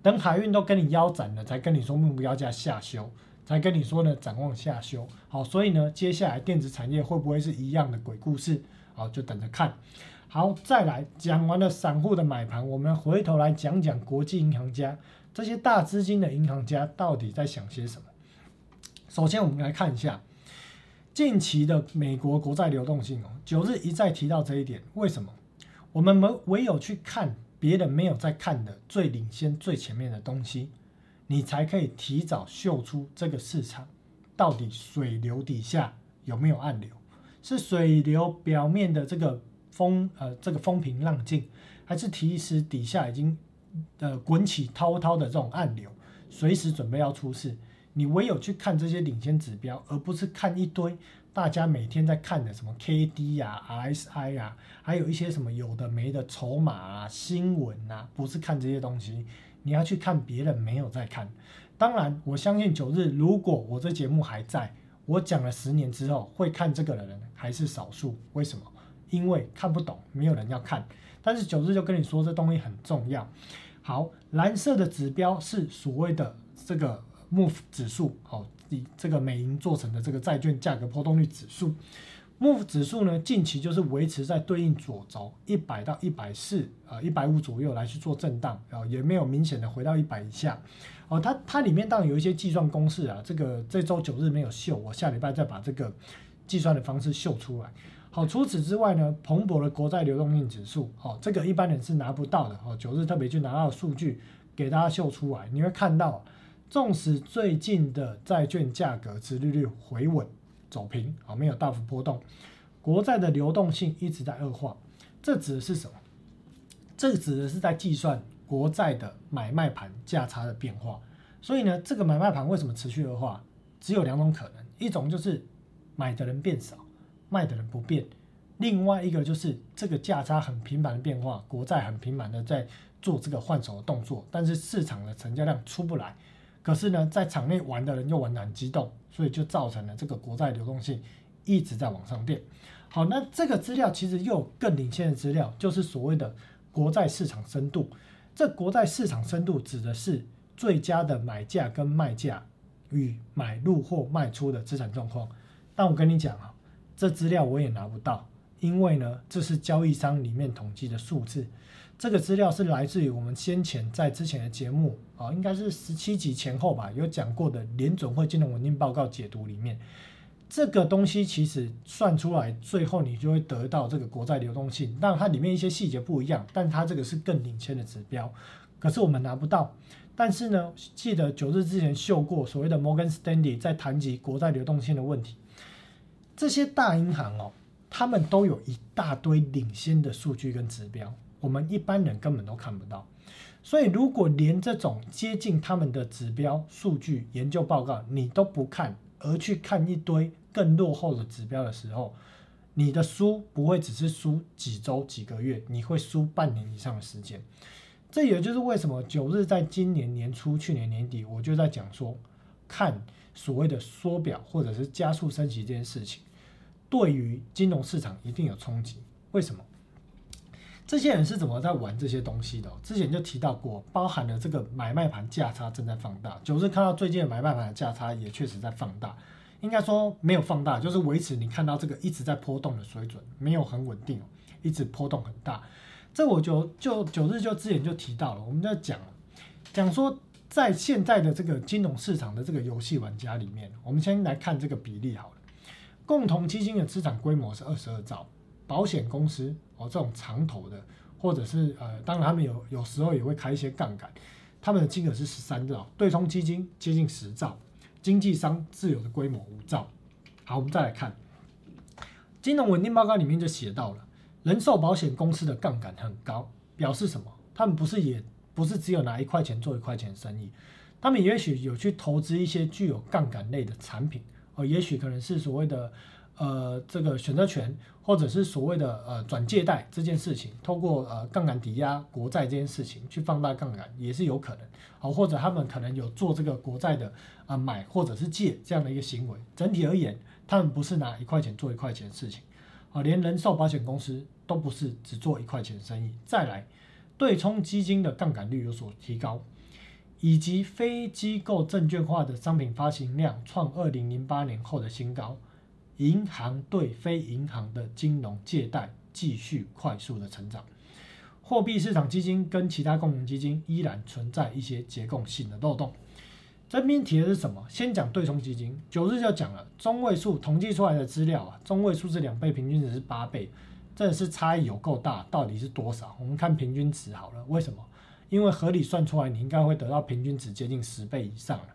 等海运都跟你腰斩了，才跟你说目标价下修，才跟你说呢展望下修。好，所以呢，接下来电子产业会不会是一样的鬼故事？好，就等着看。好，再来讲完了散户的买盘，我们回头来讲讲国际银行家这些大资金的银行家到底在想些什么。首先，我们来看一下近期的美国国债流动性哦。九日一再提到这一点，为什么？我们唯唯有去看别人没有在看的最领先、最前面的东西，你才可以提早嗅出这个市场到底水流底下有没有暗流，是水流表面的这个风呃这个风平浪静，还是其实底下已经呃滚起滔滔的这种暗流，随时准备要出事。你唯有去看这些领先指标，而不是看一堆大家每天在看的什么 K D 呀、RSI 呀，还有一些什么有的没的筹码啊、新闻啊，不是看这些东西，你要去看别人没有在看。当然，我相信九日，如果我这节目还在，我讲了十年之后，会看这个的人还是少数。为什么？因为看不懂，没有人要看。但是九日就跟你说，这东西很重要。好，蓝色的指标是所谓的这个 MOVE 指数，哦，以这个美银做成的这个债券价格波动率指数。MOVE 指数呢，近期就是维持在对应左轴一百到一百四，呃，一百五左右来去做震荡，啊，也没有明显的回到一百以下。哦，它它里面当然有一些计算公式啊，这个这周九日没有秀，我下礼拜再把这个计算的方式秀出来。好，除此之外呢，蓬勃的国债流动性指数，哦，这个一般人是拿不到的，哦，九日特别去拿到数据给大家秀出来，你会看到，纵使最近的债券价格殖利率回稳走平，啊，没有大幅波动，国债的流动性一直在恶化，这指的是什么？这指的是在计算国债的买卖盘价差的变化，所以呢，这个买卖盘为什么持续恶化？只有两种可能，一种就是买的人变少。卖的人不变，另外一个就是这个价差很频繁的变化，国债很频繁的在做这个换手的动作，但是市场的成交量出不来，可是呢，在场内玩的人又玩得很激动，所以就造成了这个国债流动性一直在往上垫。好，那这个资料其实又有更领先的资料，就是所谓的国债市场深度。这国债市场深度指的是最佳的买价跟卖价与买入或卖出的资产状况。但我跟你讲啊。这资料我也拿不到，因为呢，这是交易商里面统计的数字。这个资料是来自于我们先前在之前的节目啊，应该是十七集前后吧，有讲过的联准会金融稳定报告解读里面，这个东西其实算出来，最后你就会得到这个国债流动性。但它里面一些细节不一样，但它这个是更领先的指标，可是我们拿不到。但是呢，记得九日之前秀过所谓的摩根斯丹利在谈及国债流动性的问题。这些大银行哦，他们都有一大堆领先的数据跟指标，我们一般人根本都看不到。所以，如果连这种接近他们的指标、数据、研究报告你都不看，而去看一堆更落后的指标的时候，你的输不会只是输几周、几个月，你会输半年以上的时间。这也就是为什么九日在今年年初、去年年底，我就在讲说，看。所谓的缩表或者是加速升级这件事情，对于金融市场一定有冲击。为什么？这些人是怎么在玩这些东西的？之前就提到过，包含了这个买卖盘价差正在放大。九日看到最近的买卖盘的价差也确实在放大，应该说没有放大，就是维持你看到这个一直在波动的水准，没有很稳定，一直波动很大。这我就就九日就之前就提到了，我们在讲讲说。在现在的这个金融市场的这个游戏玩家里面，我们先来看这个比例好了。共同基金的资产规模是二十二兆，保险公司哦这种长投的，或者是呃，当然他们有有时候也会开一些杠杆，他们的金额是十三兆，对冲基金接近十兆，经纪商自有的规模五兆。好，我们再来看金融稳定报告里面就写到了，人寿保险公司的杠杆很高，表示什么？他们不是也？不是只有拿一块钱做一块钱生意，他们也许有去投资一些具有杠杆类的产品，哦，也许可能是所谓的呃这个选择权，或者是所谓的呃转借贷这件事情，透过呃杠杆抵押国债这件事情去放大杠杆也是有可能，哦，或者他们可能有做这个国债的啊买或者是借这样的一个行为。整体而言，他们不是拿一块钱做一块钱的事情，啊，连人寿保险公司都不是只做一块钱生意。再来。对冲基金的杠杆率有所提高，以及非机构证券化的商品发行量创二零零八年后的新高，银行对非银行的金融借贷继续快速的成长，货币市场基金跟其他共同基金依然存在一些结构性的漏洞。这边提的是什么？先讲对冲基金，九日就讲了中位数统计出来的资料啊，中位数是两倍，平均值是八倍。真的是差异有够大，到底是多少？我们看平均值好了。为什么？因为合理算出来，你应该会得到平均值接近十倍以上了。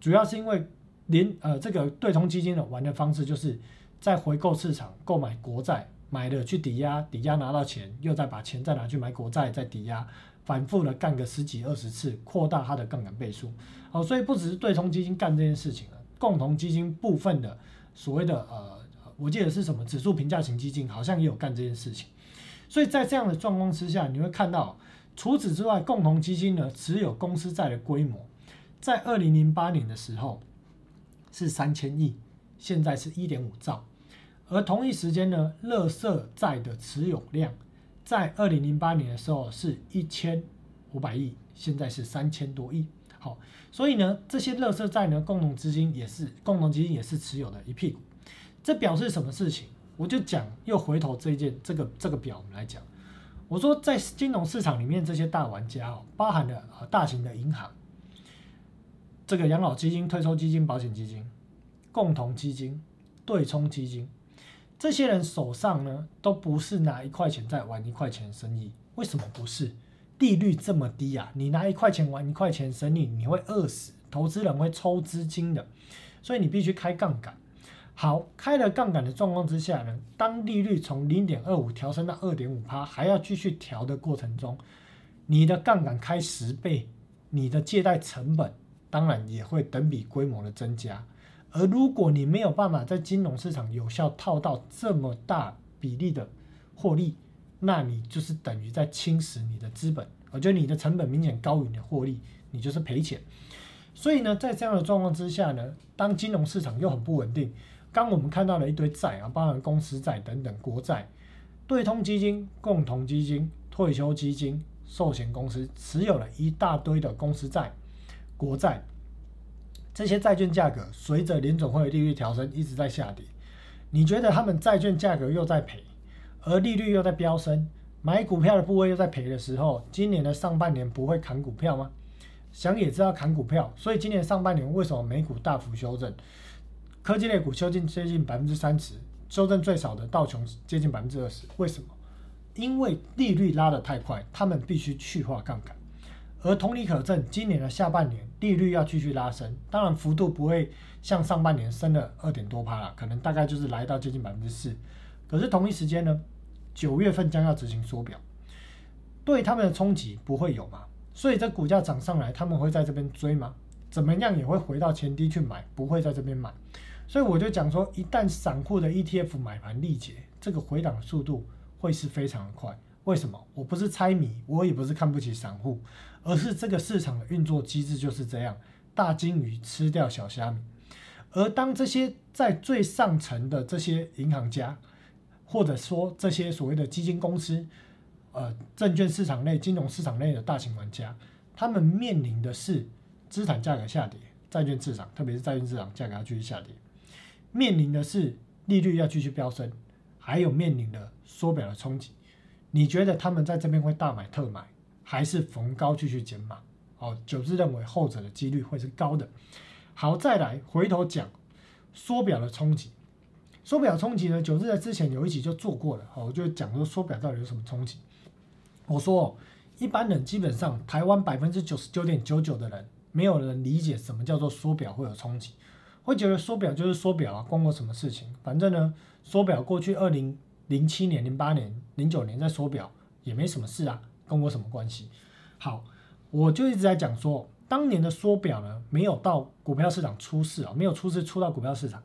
主要是因为连呃这个对冲基金的玩的方式，就是在回购市场购买国债，买了去抵押，抵押拿到钱，又再把钱再拿去买国债，再抵押，反复的干个十几二十次，扩大它的杠杆倍数。好，所以不只是对冲基金干这件事情了，共同基金部分的所谓的呃。我记得是什么指数评价型基金，好像也有干这件事情。所以在这样的状况之下，你会看到，除此之外，共同基金呢持有公司债的规模，在二零零八年的时候是三千亿，现在是一点五兆。而同一时间呢，乐色债的持有量在二零零八年的时候是一千五百亿，现在是三千多亿。好，所以呢，这些乐色债呢，共同资金也是共同基金也是持有的一屁股。这表示什么事情？我就讲，又回头这一件这个这个表我们来讲。我说，在金融市场里面，这些大玩家哦，包含了大型的银行、这个养老基金、退休基金、保险基金、共同基金、对冲基金。这些人手上呢，都不是拿一块钱在玩一块钱生意。为什么不是？利率这么低啊！你拿一块钱玩一块钱生意，你会饿死，投资人会抽资金的。所以你必须开杠杆。好，开了杠杆的状况之下呢，当利率从零点二五调升到二点五趴，还要继续调的过程中，你的杠杆开十倍，你的借贷成本当然也会等比规模的增加。而如果你没有办法在金融市场有效套到这么大比例的获利，那你就是等于在侵蚀你的资本。我觉得你的成本明显高于你的获利，你就是赔钱。所以呢，在这样的状况之下呢，当金融市场又很不稳定，刚我们看到了一堆债啊，包含公司债等等国债、对冲基金、共同基金、退休基金、寿险公司持有了一大堆的公司债、国债。这些债券价格随着联总会的利率调升一直在下跌，你觉得他们债券价格又在赔，而利率又在飙升，买股票的部位又在赔的时候，今年的上半年不会砍股票吗？想也知道砍股票，所以今年上半年为什么美股大幅修正，科技类股修正接近百分之三十，修正最少的道琼接近百分之二十，为什么？因为利率拉得太快，他们必须去化杠杆。而同理可证，今年的下半年利率要继续拉升，当然幅度不会像上半年升了二点多趴了，可能大概就是来到接近百分之四。可是同一时间呢，九月份将要执行缩表，对他们的冲击不会有吗？所以这股价涨上来，他们会在这边追吗？怎么样也会回到前低去买，不会在这边买。所以我就讲说，一旦散户的 ETF 买盘力竭，这个回档速度会是非常的快。为什么？我不是猜谜，我也不是看不起散户，而是这个市场的运作机制就是这样，大金鱼吃掉小虾米。而当这些在最上层的这些银行家，或者说这些所谓的基金公司，呃，证券市场内、金融市场内的大型玩家，他们面临的是资产价格下跌，债券市场，特别是债券市场价格要继续下跌，面临的是利率要继续飙升，还有面临的缩表的冲击。你觉得他们在这边会大买特买，还是逢高继续减码？哦，九志认为后者的几率会是高的。好，再来回头讲缩表的冲击。缩表冲击呢，九志在之前有一集就做过了。好，我就讲说缩表到底有什么冲击。我说，一般人基本上台湾百分之九十九点九九的人，没有人理解什么叫做缩表会有冲击，会觉得缩表就是缩表啊，关我什么事情？反正呢，缩表过去二零。零七年、零八年、零九年在缩表也没什么事啊，跟我什么关系？好，我就一直在讲说，当年的缩表呢，没有到股票市场出事啊，没有出事出到股票市场，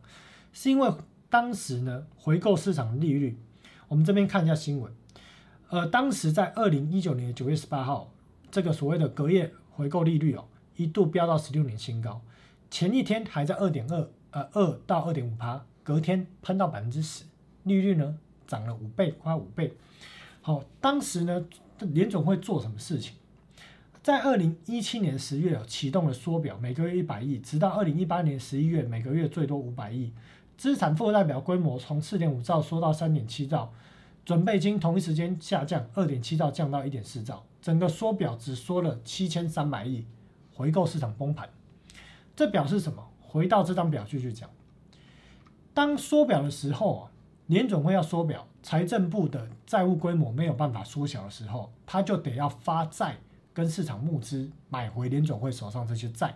是因为当时呢，回购市场利率，我们这边看一下新闻，呃，当时在二零一九年九月十八号，这个所谓的隔夜回购利率哦，一度飙到十六年新高，前一天还在二点二，呃，二到二点五趴，隔天喷到百分之十，利率呢？涨了五倍，快五倍。好，当时呢，联总会做什么事情？在二零一七年十月启动了缩表，每个月一百亿，直到二零一八年十一月，每个月最多五百亿。资产负债表规模从四点五兆缩到三点七兆，准备金同一时间下降二点七兆，降到一点四兆，整个缩表只缩了七千三百亿，回购市场崩盘。这表示什么？回到这张表继续讲，当缩表的时候啊。联总会要缩表，财政部的债务规模没有办法缩小的时候，他就得要发债跟市场募资买回联总会手上这些债。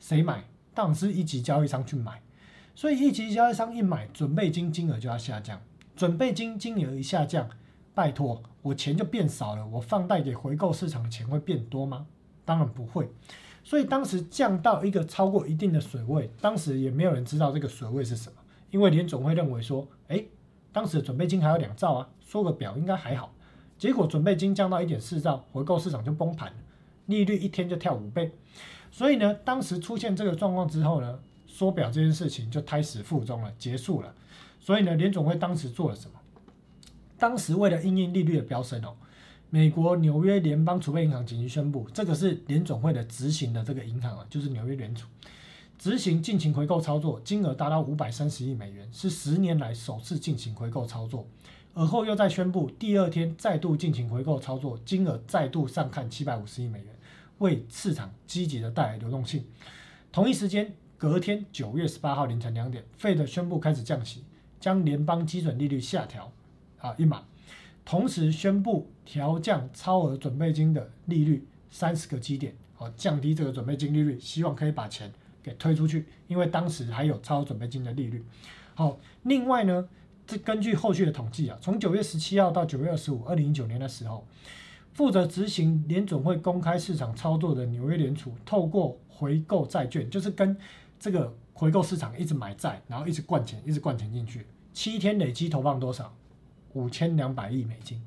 谁买？当然是一级交易商去买。所以一级交易商一买，准备金金额就要下降。准备金金额一下降，拜托，我钱就变少了。我放贷给回购市场的钱会变多吗？当然不会。所以当时降到一个超过一定的水位，当时也没有人知道这个水位是什么。因为联总会认为说，哎，当时的准备金还有两兆啊，缩个表应该还好。结果准备金降到一点四兆，回购市场就崩盘，利率一天就跳五倍。所以呢，当时出现这个状况之后呢，缩表这件事情就胎死腹中了，结束了。所以呢，联总会当时做了什么？当时为了应应利率的飙升哦，美国纽约联邦储备银行紧急宣布，这个是联总会的执行的这个银行啊，就是纽约联储。执行进行回购操作，金额达到五百三十亿美元，是十年来首次进行回购操作。而后又再宣布，第二天再度进行回购操作，金额再度上看七百五十亿美元，为市场积极的带来流动性。同一时间，隔天九月十八号凌晨两点，Fed 宣布开始降息，将联邦基准利率下调啊一码，同时宣布调降超额准备金的利率三十个基点，哦，降低这个准备金利率，希望可以把钱。给推出去，因为当时还有超准备金的利率。好，另外呢，这根据后续的统计啊，从九月十七号到九月二十五，二零一九年的时候，负责执行联总会公开市场操作的纽约联储，透过回购债券，就是跟这个回购市场一直买债，然后一直灌钱，一直灌钱进去，七天累积投放多少？五千两百亿美金，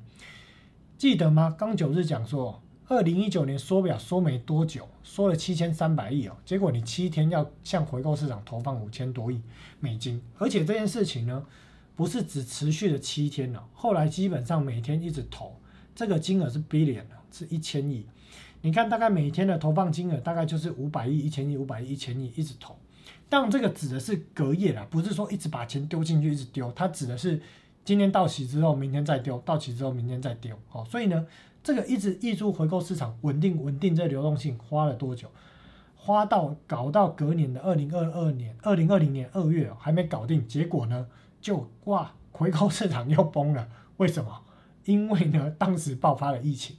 记得吗？刚九日讲说。二零一九年缩表缩没多久，缩了七千三百亿哦，结果你七天要向回购市场投放五千多亿美金，而且这件事情呢，不是只持续了七天了，后来基本上每天一直投，这个金额是 billion 是一千亿，你看大概每天的投放金额大概就是五百亿、一千亿、五百亿、一千亿一直投，但这个指的是隔夜啦，不是说一直把钱丢进去一直丢，它指的是今天到期之后明天再丢，到期之后明天再丢，哦，所以呢。这个一直溢出回购市场，稳定稳定这流动性花了多久？花到搞到隔年的二零二二年、二零二零年二月还没搞定，结果呢就哇回购市场又崩了。为什么？因为呢当时爆发了疫情，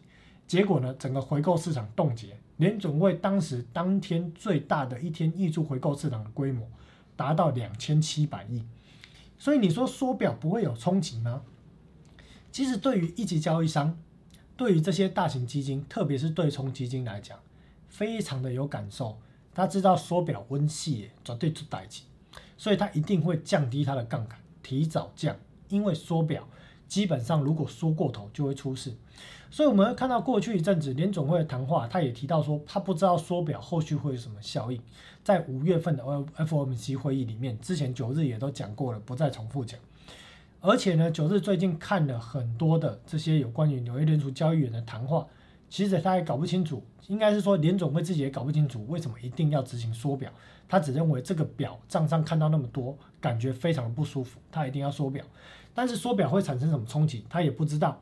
结果呢整个回购市场冻结。联总会当时当天最大的一天溢出回购市场的规模达到两千七百亿，所以你说缩表不会有冲击吗？其实对于一级交易商。对于这些大型基金，特别是对冲基金来讲，非常的有感受。他知道缩表温系绝对出代级，所以他一定会降低他的杠杆，提早降。因为缩表基本上如果缩过头就会出事。所以我们会看到过去一阵子联总会的谈话，他也提到说他不知道缩表后续会有什么效应。在五月份的 FOMC 会议里面，之前九日也都讲过了，不再重复讲。而且呢，九日最近看了很多的这些有关于纽约联储交易员的谈话，其实他也搞不清楚，应该是说联总会自己也搞不清楚为什么一定要执行缩表。他只认为这个表账上看到那么多，感觉非常的不舒服，他一定要缩表。但是缩表会产生什么冲击，他也不知道。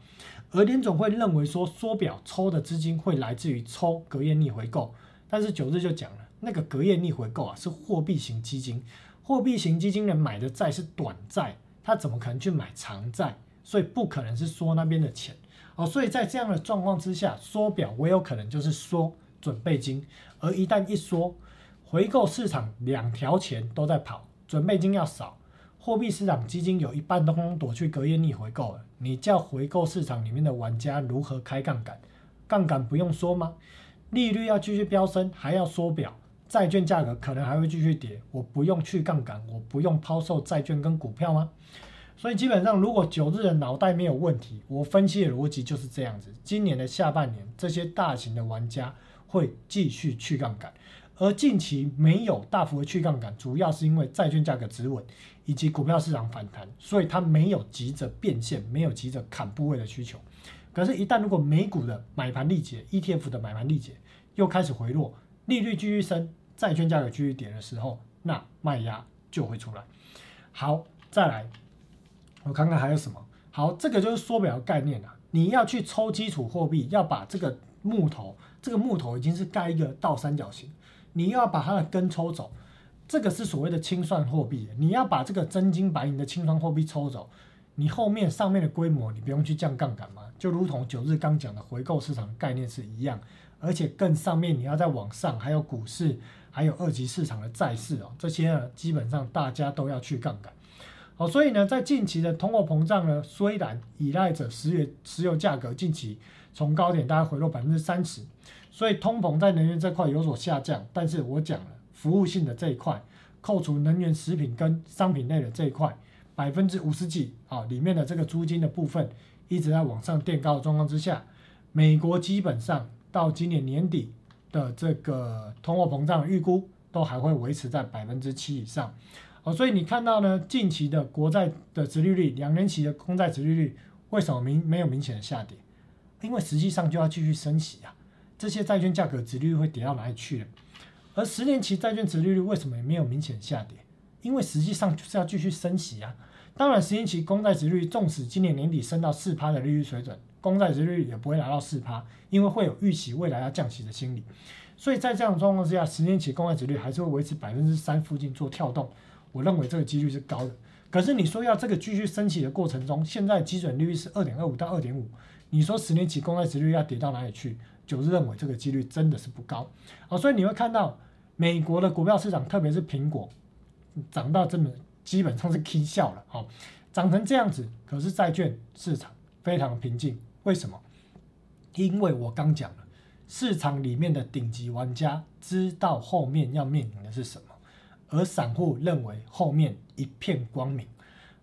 而联总会认为说缩表抽的资金会来自于抽隔夜逆回购，但是九日就讲了，那个隔夜逆回购啊是货币型基金，货币型基金人买的债是短债。他怎么可能去买长债？所以不可能是缩那边的钱哦。所以在这样的状况之下，缩表我有可能就是缩准备金，而一旦一缩，回购市场两条钱都在跑，准备金要少，货币市场基金有一半都躲去隔夜逆回购了。你叫回购市场里面的玩家如何开杠杆？杠杆不用说吗？利率要继续飙升，还要缩表。债券价格可能还会继续跌，我不用去杠杆，我不用抛售债券跟股票吗？所以基本上，如果九日的脑袋没有问题，我分析的逻辑就是这样子。今年的下半年，这些大型的玩家会继续去杠杆，而近期没有大幅的去杠杆，主要是因为债券价格止稳以及股票市场反弹，所以它没有急着变现，没有急着砍部位的需求。可是，一旦如果美股的买盘力竭，ETF 的买盘力竭又开始回落。利率继续升，债券价格继续跌的时候，那卖压就会出来。好，再来，我看看还有什么。好，这个就是缩表概念啊。你要去抽基础货币，要把这个木头，这个木头已经是盖一个倒三角形，你要把它的根抽走，这个是所谓的清算货币。你要把这个真金白银的清算货币抽走，你后面上面的规模，你不用去降杠杆吗？就如同九日刚讲的回购市场概念是一样。而且更上面，你要再往上，还有股市，还有二级市场的债市哦，这些呢，基本上大家都要去杠杆。好，所以呢，在近期的通货膨胀呢，虽然依赖着石油石油价格近期从高点大概回落百分之三十，所以通膨在能源这块有所下降。但是我讲了服务性的这一块，扣除能源、食品跟商品类的这一块，百分之五十几啊，里面的这个租金的部分一直在往上垫高的状况之下，美国基本上到今年年底的这个通货膨胀预估都还会维持在百分之七以上。哦，所以你看到呢，近期的国债的殖利率，两年期的公债殖利率为什么明没有明显的下跌？因为实际上就要继续升息啊，这些债券价格殖利率会跌到哪里去了？而十年期债券殖利率为什么也没有明显下跌？因为实际上就是要继续升息啊。当然，十年期公债殖率纵使今年年底升到四趴的利率水准，公债殖利率也不会达到四趴，因为会有预期未来要降息的心理。所以在这样的状况之下，十年期公债殖利率还是会维持百分之三附近做跳动。我认为这个几率是高的，可是你说要这个继续升起的过程中，现在基准利率是二点二五到二点五，你说十年期公债殖率要跌到哪里去？九日认为这个几率真的是不高啊，所以你会看到美国的股票市场，特别是苹果涨到这么基本上是 K 笑了哦，涨成这样子，可是债券市场非常平静，为什么？因为我刚讲了，市场里面的顶级玩家知道后面要面临的是什么。而散户认为后面一片光明，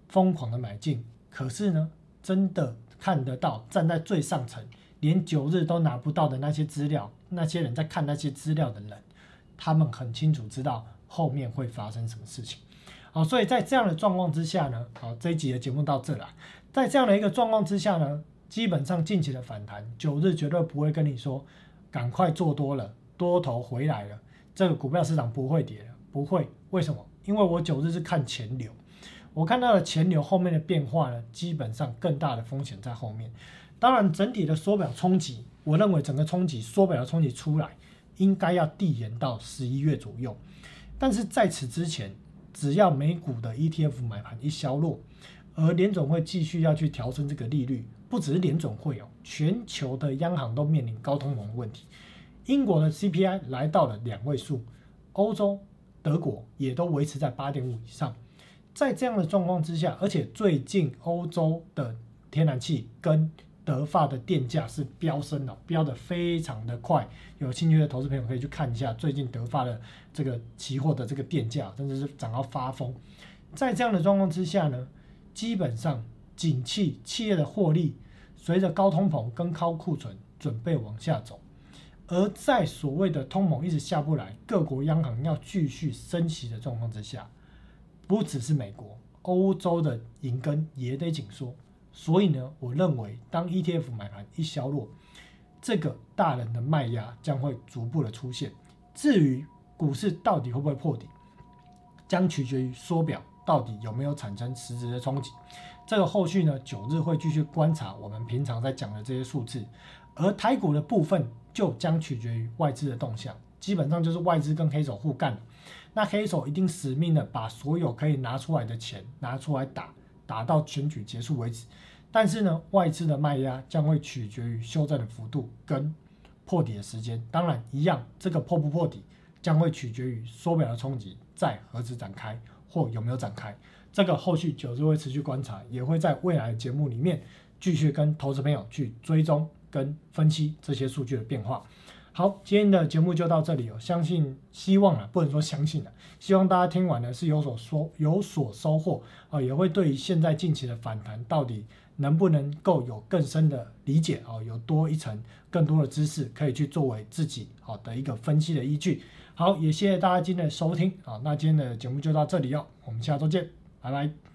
疯狂的买进。可是呢，真的看得到站在最上层，连九日都拿不到的那些资料，那些人在看那些资料的人，他们很清楚知道后面会发生什么事情。好，所以在这样的状况之下呢，好，这一集的节目到这了。在这样的一个状况之下呢，基本上近期的反弹，九日绝对不会跟你说赶快做多了，多头回来了，这个股票市场不会跌了。不会，为什么？因为我九日是看前流，我看到了前流后面的变化呢，基本上更大的风险在后面。当然，整体的缩表冲击，我认为整个冲击缩表的冲击出来，应该要递延到十一月左右。但是在此之前，只要美股的 ETF 买盘一消落，而联总会继续要去调升这个利率，不只是联总会哦，全球的央行都面临高通膨的问题。英国的 CPI 来到了两位数，欧洲。德国也都维持在八点五以上，在这样的状况之下，而且最近欧洲的天然气跟德法的电价是飙升的，飙得非常的快。有兴趣的投资朋友可以去看一下最近德法的这个期货的这个电价，真的是涨到发疯。在这样的状况之下呢，基本上景气企业的获利随着高通膨跟高库存准备往下走。而在所谓的通膨一直下不来，各国央行要继续升息的状况之下，不只是美国，欧洲的银根也得紧缩。所以呢，我认为当 ETF 买盘一消落，这个大人的卖压将会逐步的出现。至于股市到底会不会破底，将取决于缩表到底有没有产生实质的冲击。这个后续呢，九日会继续观察我们平常在讲的这些数字。而台股的部分就将取决于外资的动向，基本上就是外资跟黑手互干那黑手一定死命的把所有可以拿出来的钱拿出来打，打到选举结束为止。但是呢，外资的卖压将会取决于修正的幅度跟破底的时间。当然，一样这个破不破底将会取决于缩表的冲击在何时展开或有没有展开。这个后续九日会持续观察，也会在未来的节目里面继续跟投资朋友去追踪。跟分析这些数据的变化。好，今天的节目就到这里哦。相信、希望啊，不能说相信了，希望大家听完呢是有所收、有所收获啊，也会对于现在近期的反弹到底能不能够有更深的理解啊，有多一层更多的知识可以去作为自己好的一个分析的依据。好，也谢谢大家今天的收听啊。那今天的节目就到这里哦，我们下周见，拜拜。